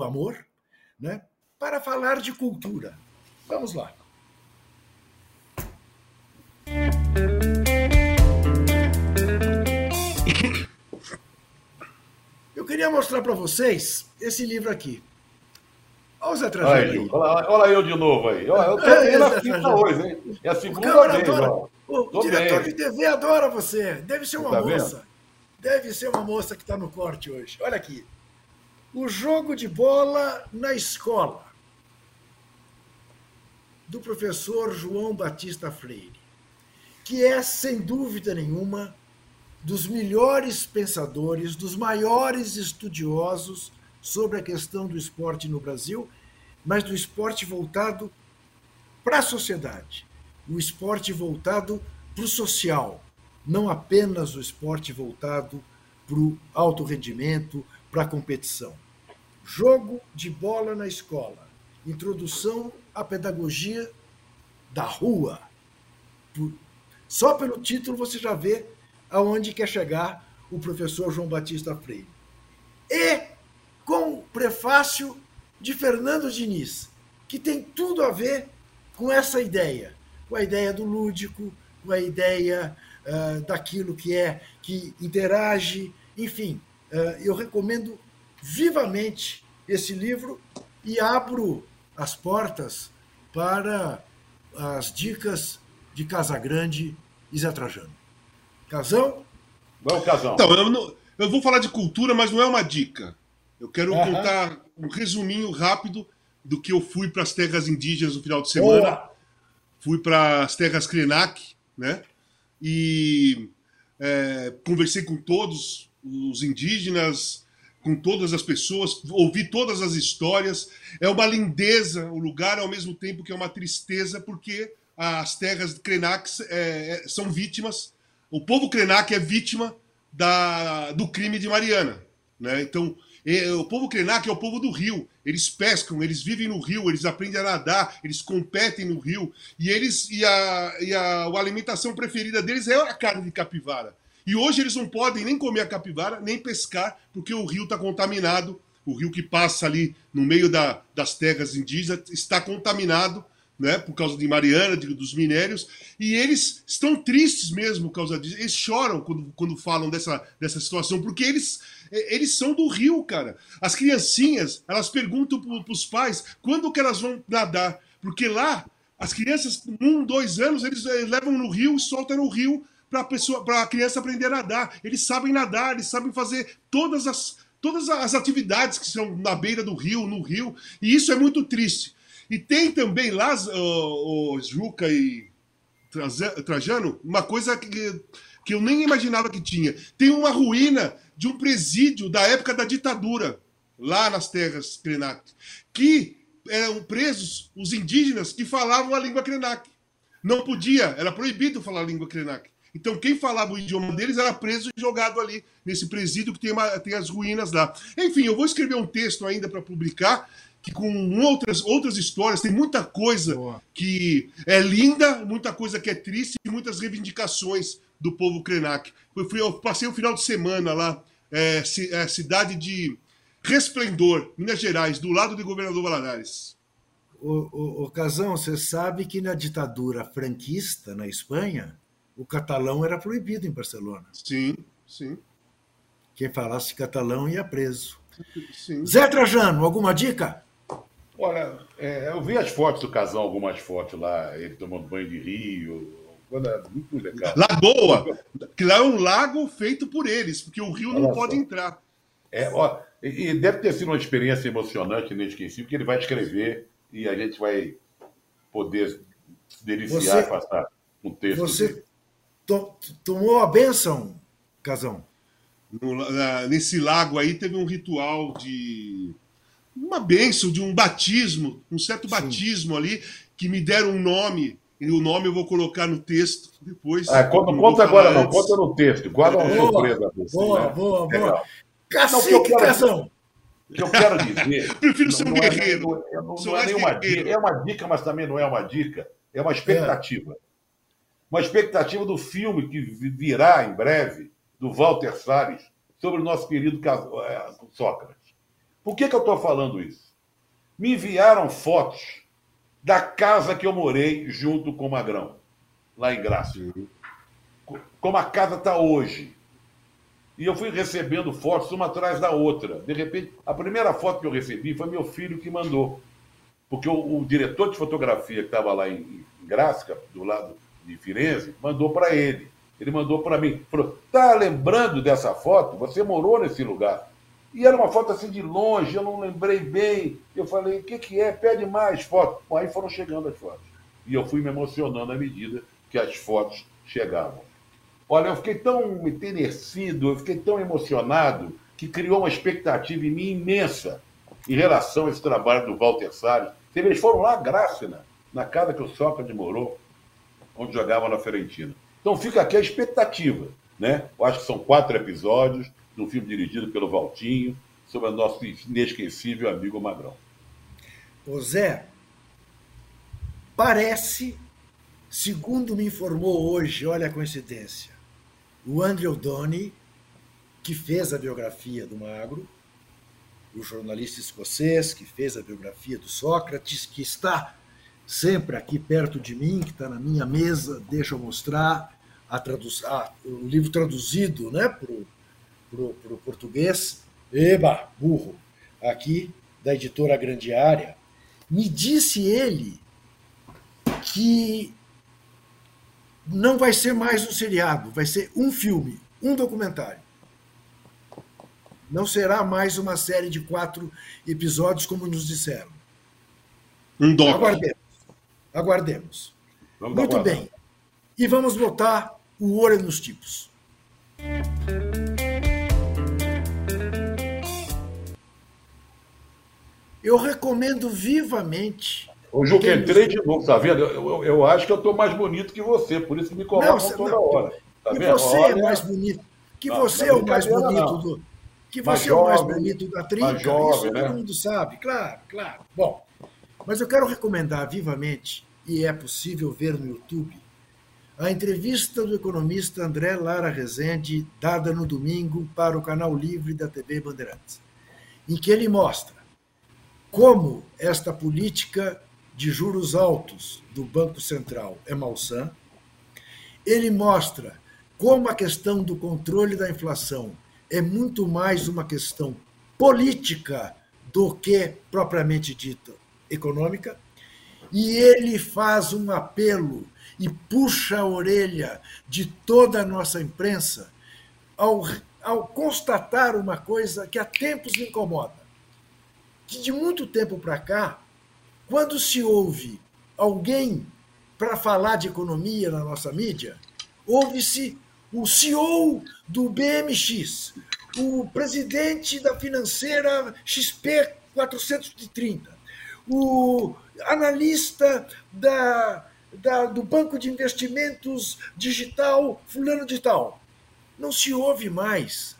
O amor, né? para falar de cultura. Vamos lá. Eu queria mostrar para vocês esse livro aqui. Olha o Zé Trajano aí. Olha, olha, eu de novo aí. Olha, eu (laughs) tô é, na hoje, hein? É a segunda vez. Adora, o diretor bem. de TV adora você. Deve ser uma tá moça. Vendo? Deve ser uma moça que está no corte hoje. Olha aqui. O jogo de bola na escola. Do professor João Batista Freire, que é, sem dúvida nenhuma, dos melhores pensadores, dos maiores estudiosos sobre a questão do esporte no Brasil, mas do esporte voltado para a sociedade, o esporte voltado para o social, não apenas o esporte voltado para o alto rendimento, para a competição. Jogo de bola na escola Introdução à Pedagogia da Rua. Só pelo título você já vê aonde quer chegar o professor João Batista Freire. E com prefácio de Fernando Diniz, que tem tudo a ver com essa ideia, com a ideia do lúdico, com a ideia uh, daquilo que é que interage, enfim, eu recomendo vivamente esse livro e abro as portas para as dicas de Casagrande e Zé Trajano. Casão? Vamos, Casão. Então, eu, não, eu vou falar de cultura, mas não é uma dica. Eu quero uhum. contar um resuminho rápido do que eu fui para as terras indígenas no final de semana. Boa. Fui para as terras Krenak, né? E é, conversei com todos os indígenas, com todas as pessoas, ouvir todas as histórias. É uma lindeza o lugar, ao mesmo tempo que é uma tristeza, porque as terras de Krenak é, é, são vítimas. O povo Krenak é vítima da, do crime de Mariana. Né? Então, é, o povo Krenak é o povo do rio. Eles pescam, eles vivem no rio, eles aprendem a nadar, eles competem no rio. E eles e a, e a, a alimentação preferida deles é a carne de capivara. E hoje eles não podem nem comer a capivara, nem pescar, porque o rio está contaminado. O rio que passa ali no meio da, das terras indígenas está contaminado, né, por causa de Mariana, de, dos minérios, e eles estão tristes mesmo por causa disso. Eles choram quando, quando falam dessa, dessa situação, porque eles, eles são do rio, cara. As criancinhas, elas perguntam para os pais quando que elas vão nadar, porque lá as crianças com um, dois anos, eles, eles levam no rio e soltam no rio para a pessoa, para a criança aprender a nadar. Eles sabem nadar, eles sabem fazer todas as todas as atividades que são na beira do rio, no rio, e isso é muito triste. E tem também lá, o, o Juca e Trajano, uma coisa que, que eu nem imaginava que tinha. Tem uma ruína de um presídio da época da ditadura, lá nas terras Krenak, que eram presos os indígenas que falavam a língua Krenak. Não podia, era proibido falar a língua Krenak. Então, quem falava o idioma deles era preso e jogado ali, nesse presídio que tem, uma, tem as ruínas lá. Enfim, eu vou escrever um texto ainda para publicar, que com outras, outras histórias, tem muita coisa Boa. que é linda, muita coisa que é triste e muitas reivindicações do povo Krenak. Eu, fui, eu passei o final de semana lá, é, é, cidade de Resplendor, Minas Gerais, do lado do governador Valadares. O, o, o Casão, você sabe que na ditadura franquista na Espanha, o catalão era proibido em Barcelona. Sim, sim. Quem falasse catalão ia preso. Sim. Zé Trajano, alguma dica? Olha, é, eu vi as fotos do casal, algumas fotos lá, ele tomando banho de rio. Olha, muito legal. Lagoa! Que lá é um lago feito por eles, porque o rio não pode entrar. É, ó, e deve ter sido uma experiência emocionante, inesquecível, porque ele vai escrever e a gente vai poder se deliciar, você, passar um texto. Você dele. To, tomou a bênção, Casão? No, na, nesse lago aí teve um ritual de uma bênção, de um batismo, um certo Sim. batismo ali, que me deram um nome. E o nome eu vou colocar no texto depois. Ah, conta, conta agora, não, conta no texto. Guarda uma boa, surpresa. Boa, né? boa, boa. Cacique, Casão! O que eu quero dizer. (laughs) Prefiro ser um é guerreiro. não, é, não, não é nenhuma dica. É uma dica, mas também não é uma dica. É uma expectativa. É. Uma expectativa do filme que virá em breve, do Walter Salles, sobre o nosso querido é, Sócrates. Por que, que eu estou falando isso? Me enviaram fotos da casa que eu morei junto com o Magrão, lá em Graça. Como a casa está hoje. E eu fui recebendo fotos uma atrás da outra. De repente, a primeira foto que eu recebi foi meu filho que mandou. Porque o, o diretor de fotografia que estava lá em, em Graça, do lado de Firenze, mandou para ele. Ele mandou para mim. Falou: tá lembrando dessa foto? Você morou nesse lugar. E era uma foto assim de longe, eu não lembrei bem. Eu falei: o que, que é? Pede mais fotos. Bom, aí foram chegando as fotos. E eu fui me emocionando à medida que as fotos chegavam. Olha, eu fiquei tão enternecido, eu fiquei tão emocionado, que criou uma expectativa em mim imensa em relação a esse trabalho do Walter Salles. Eles foram lá, Grácina, na casa que o Sócrates morou, onde jogava na Fiorentina. Então fica aqui a expectativa. Né? Eu acho que são quatro episódios de um filme dirigido pelo Valtinho, sobre o nosso inesquecível amigo Magrão. Ô Zé, parece, segundo me informou hoje, olha a coincidência, o Andrew Donny, que fez a biografia do Magro, o jornalista escocês que fez a biografia do Sócrates, que está sempre aqui perto de mim, que está na minha mesa, deixa eu mostrar a traduz... ah, o livro traduzido né, para o português. Eba, burro! Aqui, da editora Grande Área. Me disse ele que não vai ser mais um seriado, vai ser um filme, um documentário. Não será mais uma série de quatro episódios, como nos disseram. Um doc. Aguardemos. Aguardemos. Vamos Muito aguardar. bem. E vamos botar o olho nos tipos. Eu recomendo vivamente Hoje eu entrei de novo, tá vendo? Eu, eu, eu, acho que eu estou mais bonito que você, por isso que me colocam toda não, hora. Tá que vendo? você é Olha... é mais bonito. Que não, você é o mais bonito do. Que você é o mais bonito da trinca. Jovem, isso né? todo mundo sabe, claro, claro. Bom, mas eu quero recomendar vivamente, e é possível ver no YouTube, a entrevista do economista André Lara Rezende, dada no domingo para o canal Livre da TV Bandeirantes, em que ele mostra como esta política de juros altos do Banco Central é malsã. Ele mostra como a questão do controle da inflação é muito mais uma questão política do que propriamente dita econômica. E ele faz um apelo e puxa a orelha de toda a nossa imprensa ao, ao constatar uma coisa que há tempos me incomoda. Que de muito tempo para cá, quando se ouve alguém para falar de economia na nossa mídia, ouve-se o CEO do BMX, o presidente da financeira XP 430, o analista da da, do banco de investimentos digital, fulano de tal. Não se ouve mais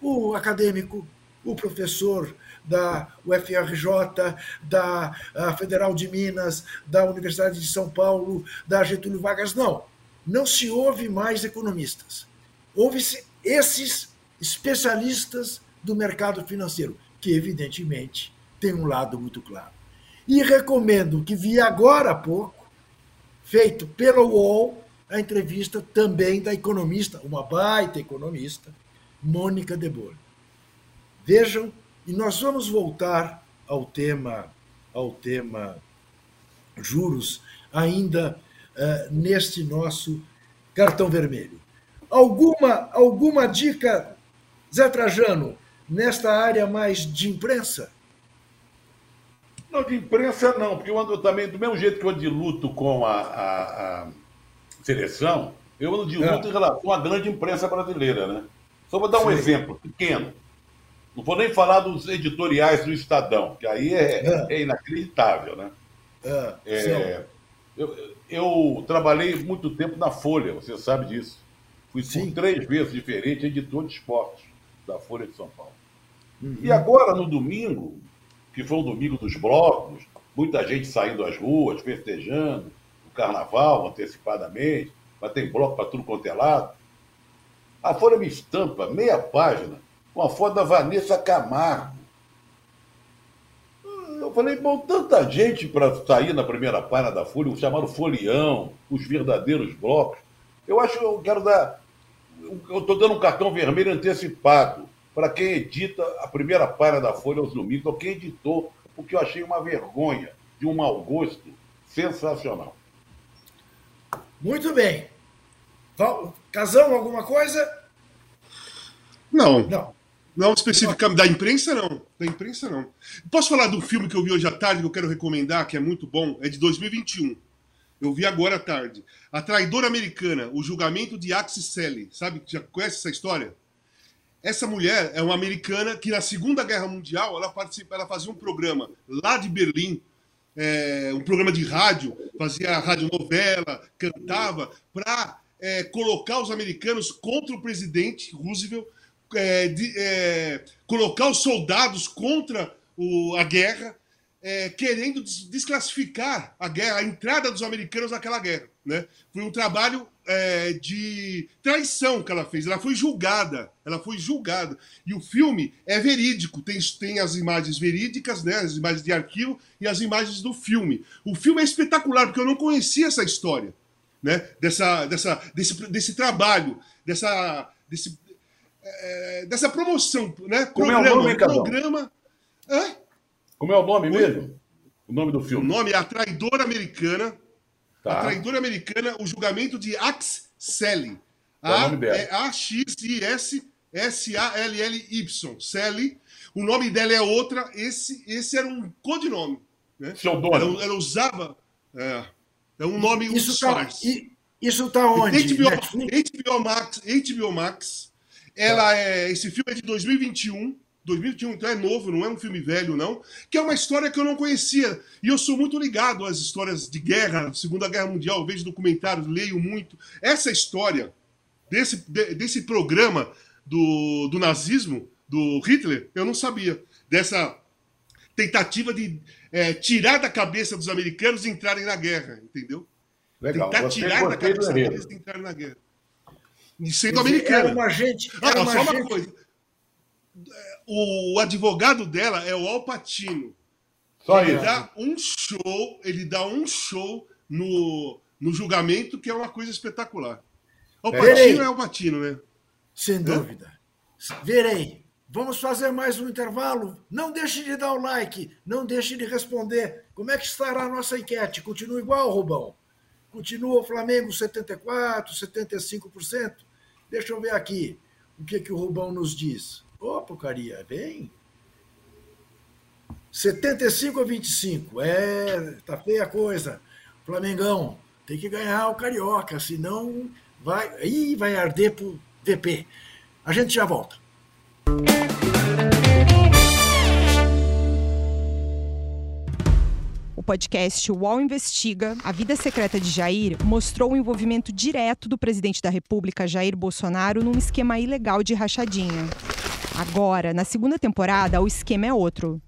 o acadêmico, o professor da UFRJ, da Federal de Minas, da Universidade de São Paulo, da Getúlio Vargas. Não, não se ouve mais economistas. Ouve-se esses especialistas do mercado financeiro, que evidentemente tem um lado muito claro. E recomendo que vi agora há pouco, feito pelo UOL, a entrevista também da economista, uma baita economista, Mônica de Boer. Vejam, e nós vamos voltar ao tema, ao tema juros ainda uh, neste nosso cartão vermelho. Alguma, alguma dica, Zé Trajano, nesta área mais de imprensa? Não, de imprensa não, porque eu ando também, do mesmo jeito que eu ando de luto com a, a, a seleção, eu ando de é. luto é. em relação à grande imprensa brasileira, né? Só vou dar um Sim. exemplo pequeno. Não vou nem falar dos editoriais do Estadão, que aí é, é. é inacreditável, né? É, é eu, eu, trabalhei muito tempo na Folha, você sabe disso. Fui Sim. três vezes diferente editor de esportes da Folha de São Paulo. Uhum. E agora, no domingo, que foi o domingo dos blocos, muita gente saindo às ruas, festejando o carnaval antecipadamente, mas tem bloco para tudo quanto é lado. A Folha me estampa, meia página, com a foto da Vanessa Camargo. Eu falei, bom, tanta gente para sair na primeira página da Folha, o chamado folião, os verdadeiros blocos. Eu acho que eu quero dar. Eu estou dando um cartão vermelho antecipado para quem edita a primeira página da Folha aos domingos, ou quem editou, porque eu achei uma vergonha, de um mau gosto sensacional. Muito bem. Casão, alguma coisa? Não. Não. Não especificamente. Da imprensa, não. Da imprensa, não. Posso falar do filme que eu vi hoje à tarde, que eu quero recomendar, que é muito bom? É de 2021. Eu vi agora à tarde. A Traidora Americana, o julgamento de Axis Sally. Sabe? Já conhece essa história? Essa mulher é uma americana que na Segunda Guerra Mundial ela, participa, ela fazia um programa lá de Berlim, é, um programa de rádio, fazia radionovela, cantava, para é, colocar os americanos contra o presidente Roosevelt, é, de, é, colocar os soldados contra o, a guerra, é, querendo desclassificar a guerra, a entrada dos americanos naquela guerra. Né? Foi um trabalho é, de traição que ela fez. Ela foi julgada. Ela foi julgada. E o filme é verídico. Tem, tem as imagens verídicas, né? as imagens de arquivo e as imagens do filme. O filme é espetacular, porque eu não conhecia essa história. Né? Dessa, dessa, desse, desse trabalho, dessa, desse, é, dessa promoção. Né? Como programa, é o nome, programa. Hã? Como é o nome mesmo? O nome do filme? O nome é A Traidora Americana Tá. A traidora americana, o julgamento de Ax Sally. A, é A-X-I-S-S-A-L-L-Y. Sally. O nome dela é outra. Esse, esse era um codinome. Né? Ela, ela usava. É, é um nome isso está isso está onde? HBO, HBO Max. HBO Max. Ela é, esse filme é de 2021. 2021, então é novo, não é um filme velho, não. Que é uma história que eu não conhecia. E eu sou muito ligado às histórias de guerra, Segunda Guerra Mundial, vejo documentários, leio muito. Essa história desse, desse programa do, do nazismo, do Hitler, eu não sabia. Dessa tentativa de é, tirar da cabeça dos americanos e entrarem na guerra, entendeu? Legal. Tentar Você tirar da cabeça deles e entrarem na guerra. E sendo americano. Era uma gente. Ah, era ah, uma só gente... uma coisa o advogado dela é o Alpatino. Só ele isso. dá um show, ele dá um show no, no julgamento que é uma coisa espetacular. Alpatino é Alpatino, né? Sem dúvida. Verei. Vamos fazer mais um intervalo. Não deixe de dar o like, não deixe de responder. Como é que estará a nossa enquete? Continua igual, Rubão? Continua o Flamengo 74%, 75%? Deixa eu ver aqui o que, que o Rubão nos diz. Ô, porcaria, vem. 75 a 25. É, tá feia a coisa. Flamengão, tem que ganhar o Carioca, senão vai, aí vai arder pro VP. A gente já volta. podcast UOL Investiga, a vida secreta de Jair mostrou o envolvimento direto do presidente da República, Jair Bolsonaro, num esquema ilegal de rachadinha. Agora, na segunda temporada, o esquema é outro.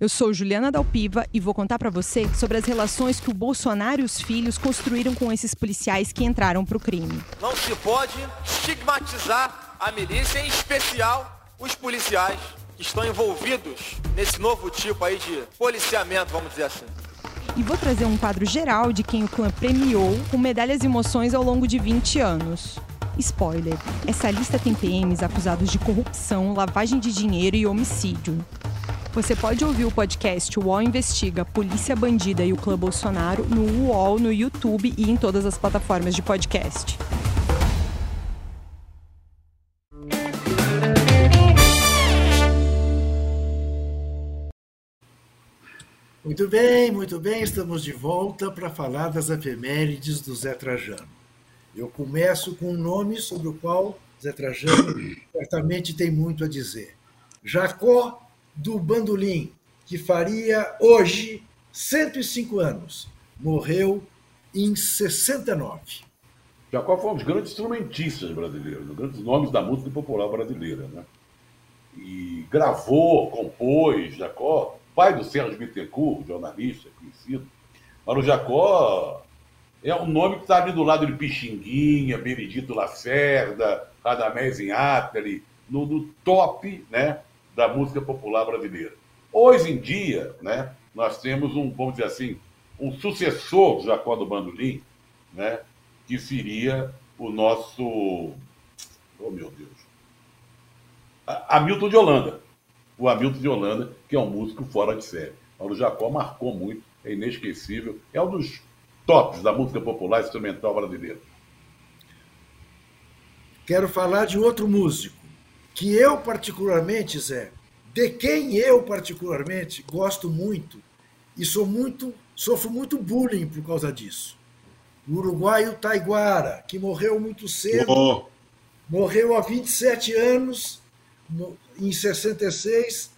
Eu sou Juliana Dalpiva e vou contar para você sobre as relações que o Bolsonaro e os filhos construíram com esses policiais que entraram para o crime. Não se pode estigmatizar a milícia, em especial os policiais que estão envolvidos nesse novo tipo aí de policiamento, vamos dizer assim. E vou trazer um quadro geral de quem o clã premiou com medalhas e emoções ao longo de 20 anos. Spoiler: essa lista tem PMs acusados de corrupção, lavagem de dinheiro e homicídio. Você pode ouvir o podcast UOL Investiga Polícia Bandida e o Clã Bolsonaro no UOL, no YouTube e em todas as plataformas de podcast. Muito bem, muito bem, estamos de volta para falar das efemérides do Zé Trajano. Eu começo com um nome sobre o qual Zé Trajano certamente tem muito a dizer. Jacó do Bandolim, que faria hoje 105 anos. Morreu em 69. Jacó foi um dos grandes instrumentistas brasileiros, um dos grandes nomes da música popular brasileira. Né? E gravou, compôs, Jacó, pai do Sérgio Bittencourt, jornalista conhecido. Mas o Jacó é um nome que está ali do lado de Pixinguinha, Benedito Lacerda, Radamés Inátali, no, no top né, da música popular brasileira. Hoje em dia, né, nós temos um, vamos dizer assim, um sucessor do Jacó do Bandolim, né, que seria o nosso. Oh, meu Deus. Hamilton de Holanda. O Hamilton de Holanda, que é um músico fora de série. O Jacó marcou muito, é inesquecível, é um dos tops da música popular instrumental brasileira. Quero falar de outro músico, que eu particularmente, Zé, de quem eu particularmente gosto muito e sou muito, sofro muito bullying por causa disso. O uruguaio Taiguara, que morreu muito cedo, oh. morreu há 27 anos, no, em 66,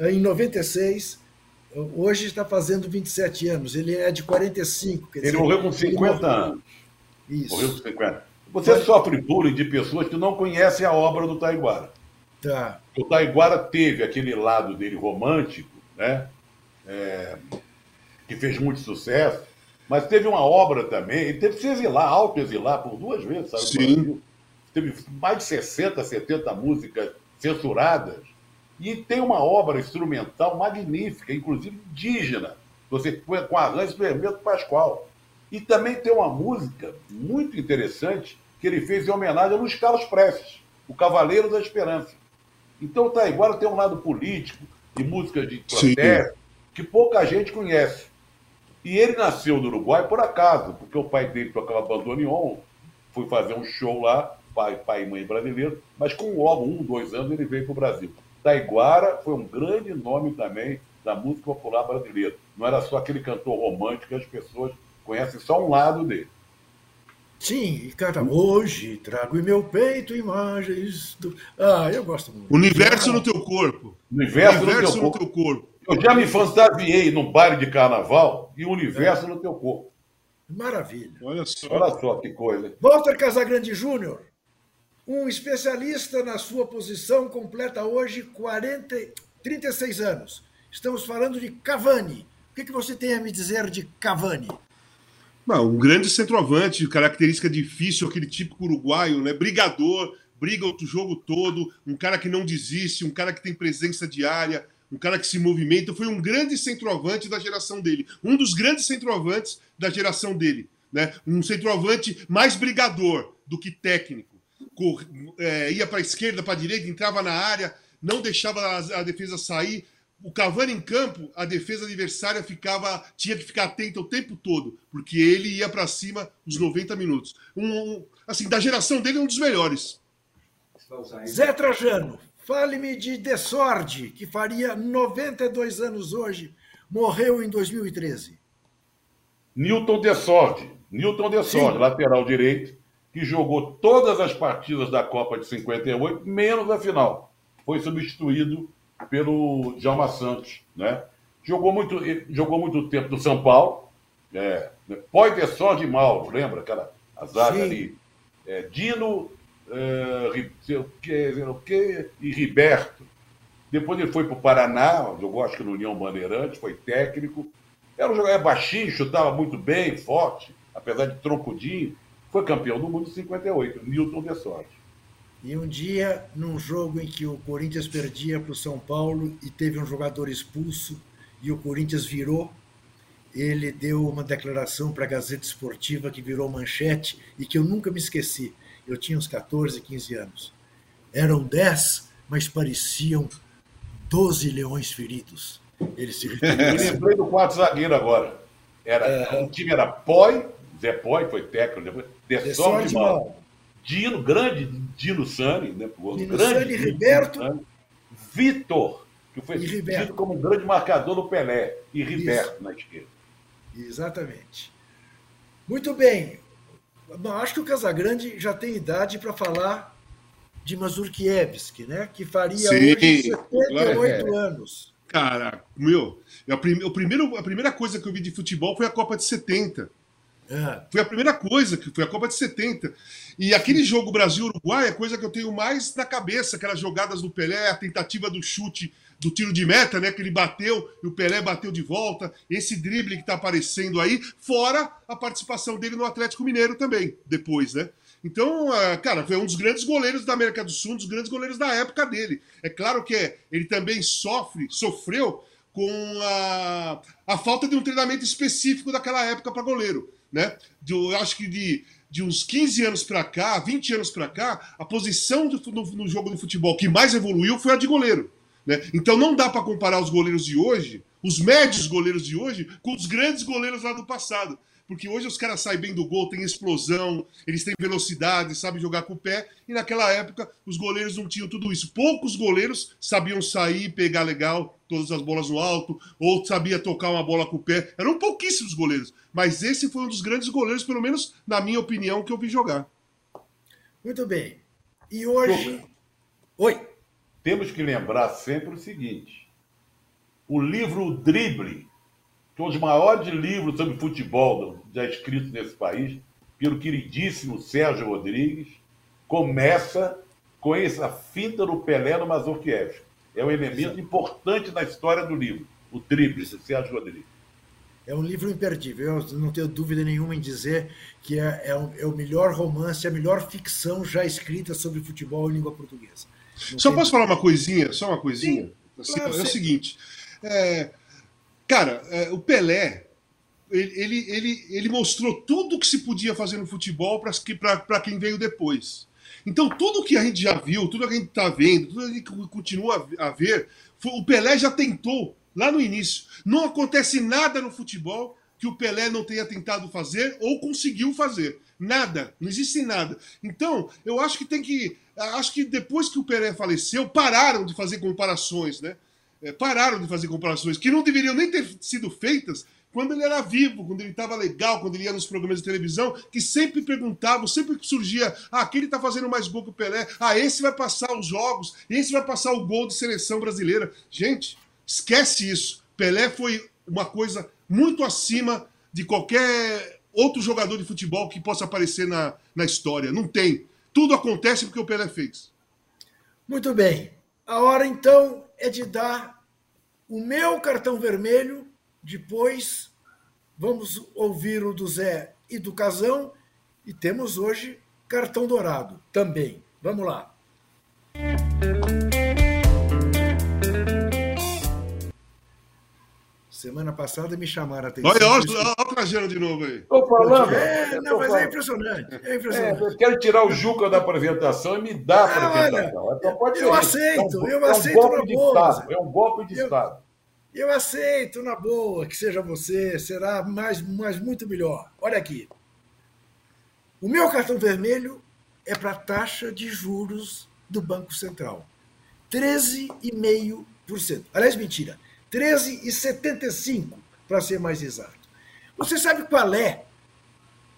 em 96, hoje está fazendo 27 anos, ele é de 45. ele dizer, morreu com 50 anos. Isso. Morreu com 50. Você Mas... sofre bullying de pessoas que não conhecem a obra do Taiguara. Tá. O Taiguara teve aquele lado dele romântico, né? É, que fez muito sucesso, mas teve uma obra também, ele teve que se exilar, auto-exilar por duas vezes, sabe? Sim. Teve mais de 60, 70 músicas censuradas. E tem uma obra instrumental magnífica, inclusive indígena. Você com arranjo do Hermeto Pascoal. E também tem uma música muito interessante que ele fez em homenagem a Luiz Carlos Prestes, o Cavaleiro da Esperança. Então o Taiguara tem um lado político, de música de protesto, que pouca gente conhece. E ele nasceu no Uruguai por acaso, porque o pai dele tocava bandoneon, foi fazer um show lá, pai, pai e mãe brasileiro, mas com logo um, dois anos ele veio para o Brasil. Taiguara foi um grande nome também da música popular brasileira. Não era só aquele cantor romântico que as pessoas conhecem só um lado dele. Sim, e canta Hoje trago em meu peito imagens do. Ah, eu gosto muito. Universo no teu corpo. Universo, universo no, teu, no corpo. teu corpo. Eu já me fantasiei num baile de carnaval e o universo é. no teu corpo. Maravilha. Olha só. Olha só que coisa. Walter Casagrande Júnior, um especialista na sua posição, completa hoje 40, 36 anos. Estamos falando de Cavani. O que, você tem a me dizer de Cavani? Não, um grande centroavante, característica difícil, aquele típico uruguaio, né? Brigador, briga o jogo todo, um cara que não desiste, um cara que tem presença diária, um cara que se movimenta. Foi um grande centroavante da geração dele, um dos grandes centroavantes da geração dele, né? Um centroavante mais brigador do que técnico é, ia para a esquerda, para a direita, entrava na área, não deixava a, a, defesa sair. O Cavani em campo, a defesa adversária ficava tinha que ficar atenta o tempo todo, porque ele ia para cima os 90 minutos. Um, um, assim, da geração dele, um dos melhores. Zé Trajano, fale-me de Desorde, que faria 92 anos hoje, morreu em 2013. Newton Desorde, Newton Desorde, lateral direito, que jogou todas as partidas da Copa de 58, menos a final. Foi substituído pelo Djalma Santos, né? Jogou muito, jogou muito tempo no São Paulo. É, Poiterson de Mauro, lembra aquela a zaga ali? É, Dino, é, o que, o que, e Riberto. Depois ele foi para o Paraná, jogou acho que no União Bandeirante, foi técnico. Era um jogador baixinho, chutava muito bem, forte, apesar de troncudinho. Foi campeão do mundo em 58, Newton de sorte. E um dia, num jogo em que o Corinthians perdia para o São Paulo e teve um jogador expulso e o Corinthians virou, ele deu uma declaração para a Gazeta Esportiva que virou manchete e que eu nunca me esqueci. Eu tinha uns 14, 15 anos. Eram 10, mas pareciam 12 leões feridos. Ele se (laughs) Eu lembrei do quarto zagueiro agora. Era, é... O time era Poi, Zé Poi foi técnico depois, De Sorte de Mal. Dino, grande Dino Sani, né? Dino grande Sani, Riberto. Sani, Vitor, que foi tido como um grande marcador do Pelé, e Riberto Isso. na esquerda. Exatamente. Muito bem. Bom, acho que o Casagrande já tem idade para falar de Mazurkiewicz, né? que faria Sim, hoje 78 é. anos. Cara, meu, a, primeiro, a primeira coisa que eu vi de futebol foi a Copa de 70. É. Foi a primeira coisa, que foi a Copa de 70. E aquele jogo Brasil-Uruguai é a coisa que eu tenho mais na cabeça, aquelas jogadas do Pelé, a tentativa do chute do tiro de meta, né? Que ele bateu e o Pelé bateu de volta. Esse drible que está aparecendo aí, fora a participação dele no Atlético Mineiro também, depois, né? Então, ah, cara, foi um dos grandes goleiros da América do Sul, um dos grandes goleiros da época dele. É claro que ele também sofre, sofreu com a, a falta de um treinamento específico daquela época para goleiro né? eu acho que de, de uns 15 anos para cá, 20 anos para cá, a posição do, no, no, jogo do futebol que mais evoluiu foi a de goleiro. Né? Então não dá para comparar os goleiros de hoje, os médios goleiros de hoje, com os grandes goleiros lá do passado porque hoje os caras saem bem do gol, tem explosão, eles têm velocidade, sabem jogar com o pé, e naquela época os goleiros não tinham tudo isso. Poucos goleiros sabiam sair, pegar legal todas as bolas no alto, ou sabia tocar uma bola com o pé. Eram pouquíssimos goleiros, mas esse foi um dos grandes goleiros, pelo menos na minha opinião, que eu vi jogar. Muito bem. E hoje. Oi. Temos que lembrar sempre o seguinte: o livro Drible que é um dos maiores livros sobre futebol já escritos nesse país, pelo queridíssimo Sérgio Rodrigues, começa com essa finta do Pelé no Mazurkiewicz. É um elemento importante na história do livro, o tríplice Sérgio Rodrigues. É um livro imperdível, eu não tenho dúvida nenhuma em dizer que é, é, um, é o melhor romance, a melhor ficção já escrita sobre futebol em língua portuguesa. Não só posso falar uma coisinha? Só uma coisinha? Sim, assim, claro, é o seguinte, é, Cara, é, o Pelé, ele, ele, ele mostrou tudo que se podia fazer no futebol para quem veio depois. Então, tudo que a gente já viu, tudo que a gente está vendo, tudo que a gente continua a ver, o Pelé já tentou lá no início. Não acontece nada no futebol que o Pelé não tenha tentado fazer ou conseguiu fazer. Nada, não existe nada. Então, eu acho que tem que. Acho que depois que o Pelé faleceu, pararam de fazer comparações, né? É, pararam de fazer comparações que não deveriam nem ter sido feitas quando ele era vivo, quando ele estava legal, quando ele ia nos programas de televisão, que sempre perguntavam, sempre surgia, ah, aquele está fazendo mais gol que o Pelé, ah, esse vai passar os jogos, esse vai passar o gol de seleção brasileira. Gente, esquece isso. Pelé foi uma coisa muito acima de qualquer outro jogador de futebol que possa aparecer na, na história. Não tem. Tudo acontece porque o Pelé fez. Muito bem. A hora então é de dar o meu cartão vermelho, depois vamos ouvir o do Zé e do Casão, e temos hoje cartão dourado também. Vamos lá. Semana passada me chamaram a atenção. Olha, olha, olha o Trajano de novo aí. Estou falando. É, não, mas é impressionante. É impressionante. É, eu quero tirar o Juca da apresentação e me dar a ah, apresentação. Olha, então pode eu aceito, eu aceito é um na boa. Estado, é um golpe de eu, Estado. Eu aceito na boa que seja você, será mais, mais muito melhor. Olha aqui. O meu cartão vermelho é para a taxa de juros do Banco Central. 13,5%. Aliás, mentira. 13,75%, para ser mais exato. Você sabe qual é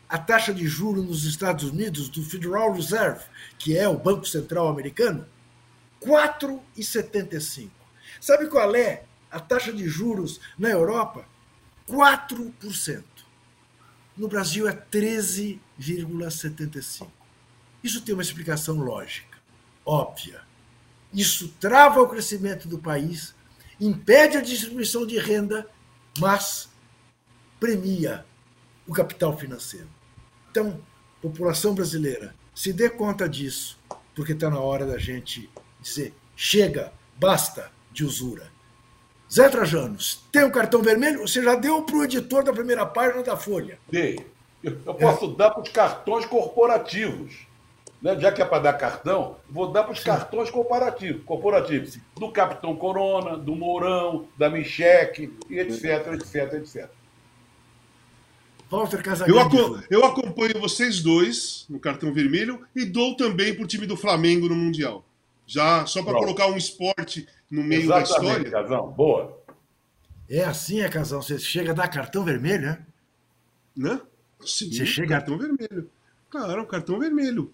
a taxa de juros nos Estados Unidos do Federal Reserve, que é o Banco Central americano? 4,75%. Sabe qual é a taxa de juros na Europa, 4%. No Brasil é 13,75%. Isso tem uma explicação lógica, óbvia. Isso trava o crescimento do país, impede a distribuição de renda, mas premia o capital financeiro. Então, população brasileira, se dê conta disso, porque está na hora da gente dizer: chega, basta de usura. Zé Trajanos, tem o um cartão vermelho? Você já deu para o editor da primeira página da Folha. Dei. Eu posso é. dar para os cartões corporativos. Né? Já que é para dar cartão, vou dar para os cartões corporativos, corporativos. Do Capitão Corona, do Mourão, da Micheque, e etc, etc, etc. Walter Casagrande. Eu, eu acompanho vocês dois no cartão vermelho e dou também para o time do Flamengo no Mundial. Já só para colocar um esporte no meio Exatamente, da história. Casão, boa. É assim, é, Casão. Você chega a dar cartão vermelho, né? Né? Sim, Você chega... cartão vermelho. Claro, cartão vermelho.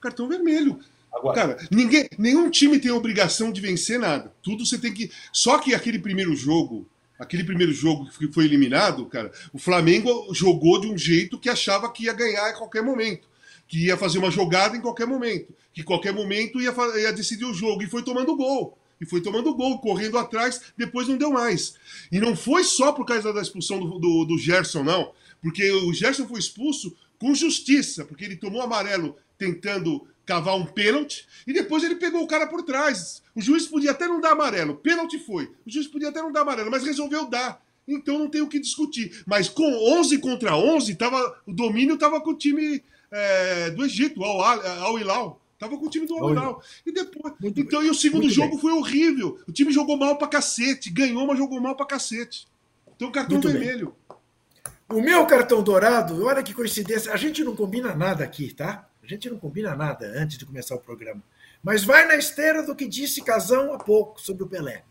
Cartão vermelho. Agora, Cara, ninguém, nenhum time tem obrigação de vencer nada. Tudo você tem que. Só que aquele primeiro jogo aquele primeiro jogo que foi eliminado, cara, o Flamengo jogou de um jeito que achava que ia ganhar a qualquer momento, que ia fazer uma jogada em qualquer momento, que em qualquer momento ia, ia decidir o jogo, e foi tomando gol. E foi tomando gol, correndo atrás, depois não deu mais. E não foi só por causa da expulsão do, do, do Gerson, não. Porque o Gerson foi expulso com justiça, porque ele tomou amarelo tentando cavar um pênalti e depois ele pegou o cara por trás. O juiz podia até não dar amarelo, pênalti foi. O juiz podia até não dar amarelo, mas resolveu dar. Então não tem o que discutir. Mas com 11 contra 11, tava, o domínio estava com o time é, do Egito, Al, Al Hilal. Tava com o time do Al. E depois, Muito então, bem. e o segundo Muito jogo bem. foi horrível. O time jogou mal pra cacete, ganhou, mas jogou mal pra cacete. Então cartão Muito vermelho. Bem. O meu cartão dourado, olha que coincidência, a gente não combina nada aqui, tá? A gente não combina nada antes de começar o programa. Mas vai na esteira do que disse Casão há pouco sobre o Pelé.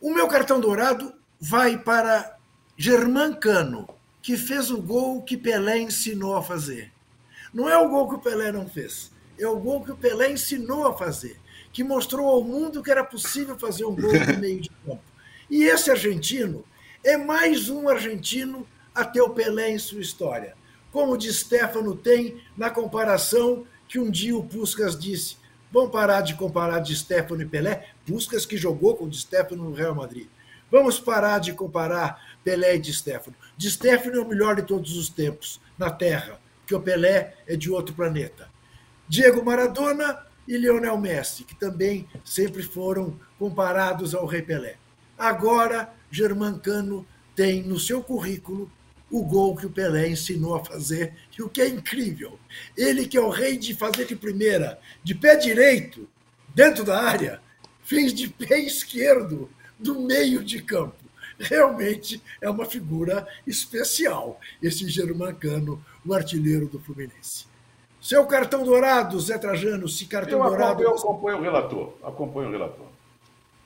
O meu cartão dourado vai para Germán Cano, que fez o gol que Pelé ensinou a fazer. Não é o gol que o Pelé não fez, é o gol que o Pelé ensinou a fazer, que mostrou ao mundo que era possível fazer um gol no meio de campo. E esse argentino é mais um argentino a ter o Pelé em sua história como o de Stefano tem na comparação que um dia o Puskas disse. Vamos parar de comparar de Stefano e Pelé, Puskas que jogou com o de Stefano no Real Madrid. Vamos parar de comparar Pelé e de Stefano. De Stefano é o melhor de todos os tempos na Terra, porque o Pelé é de outro planeta. Diego Maradona e Lionel Messi, que também sempre foram comparados ao Rei Pelé. Agora, Germancano tem no seu currículo o gol que o Pelé ensinou a fazer, e o que é incrível, ele que é o rei de fazer de primeira, de pé direito, dentro da área, fez de pé esquerdo, do meio de campo. Realmente é uma figura especial, esse Germancano, o artilheiro do Fluminense. Seu cartão dourado, Zé Trajano, se cartão eu dourado. Eu acompanho o relator. Acompanho o relator.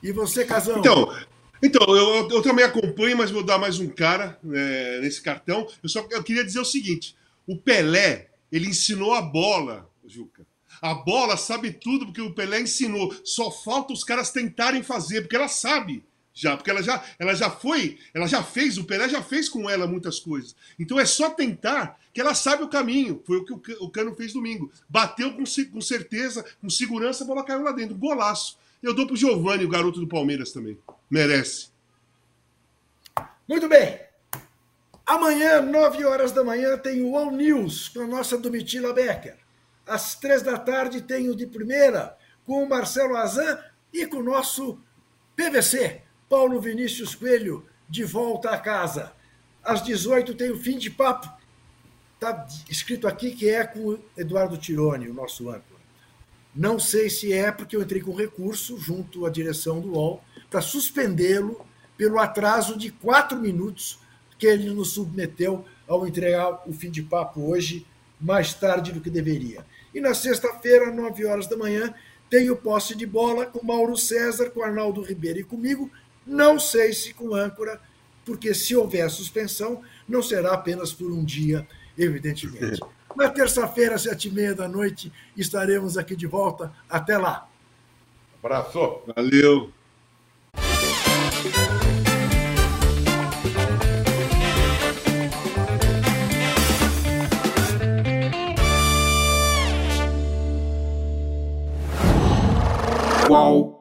E você, Casão? Então, então, eu, eu, também acompanho, mas vou dar mais um cara é, nesse cartão. Eu só eu queria dizer o seguinte: o Pelé, ele ensinou a bola, Juca. A bola sabe tudo porque o Pelé ensinou. Só falta os caras tentarem fazer, porque ela sabe já, porque ela já, ela já foi, ela já fez, o Pelé já fez com ela muitas coisas. Então é só tentar que ela sabe o caminho. Foi o que o Cano fez domingo. Bateu com, com certeza, com segurança, a bola caiu lá dentro. Golaço. Eu dou pro Giovanni, o garoto do Palmeiras também. Merece. Muito bem. Amanhã, 9 horas da manhã, tem o All News com a nossa Domitila Becker. Às três da tarde tem o de primeira com o Marcelo Azan e com o nosso PVC, Paulo Vinícius Coelho, de volta a casa. Às 18 tem o fim de papo. Está escrito aqui que é com o Eduardo Tironi, o nosso âncora. Não sei se é porque eu entrei com recurso junto à direção do UOL para suspendê-lo pelo atraso de quatro minutos que ele nos submeteu ao entregar o fim de papo hoje, mais tarde do que deveria. E na sexta-feira, nove horas da manhã, tem o posse de bola com Mauro César, com Arnaldo Ribeiro e comigo. Não sei se com âncora, porque se houver suspensão, não será apenas por um dia, evidentemente. (laughs) Na terça-feira, sete e meia da noite, estaremos aqui de volta. Até lá. Abraço. Valeu. Qual?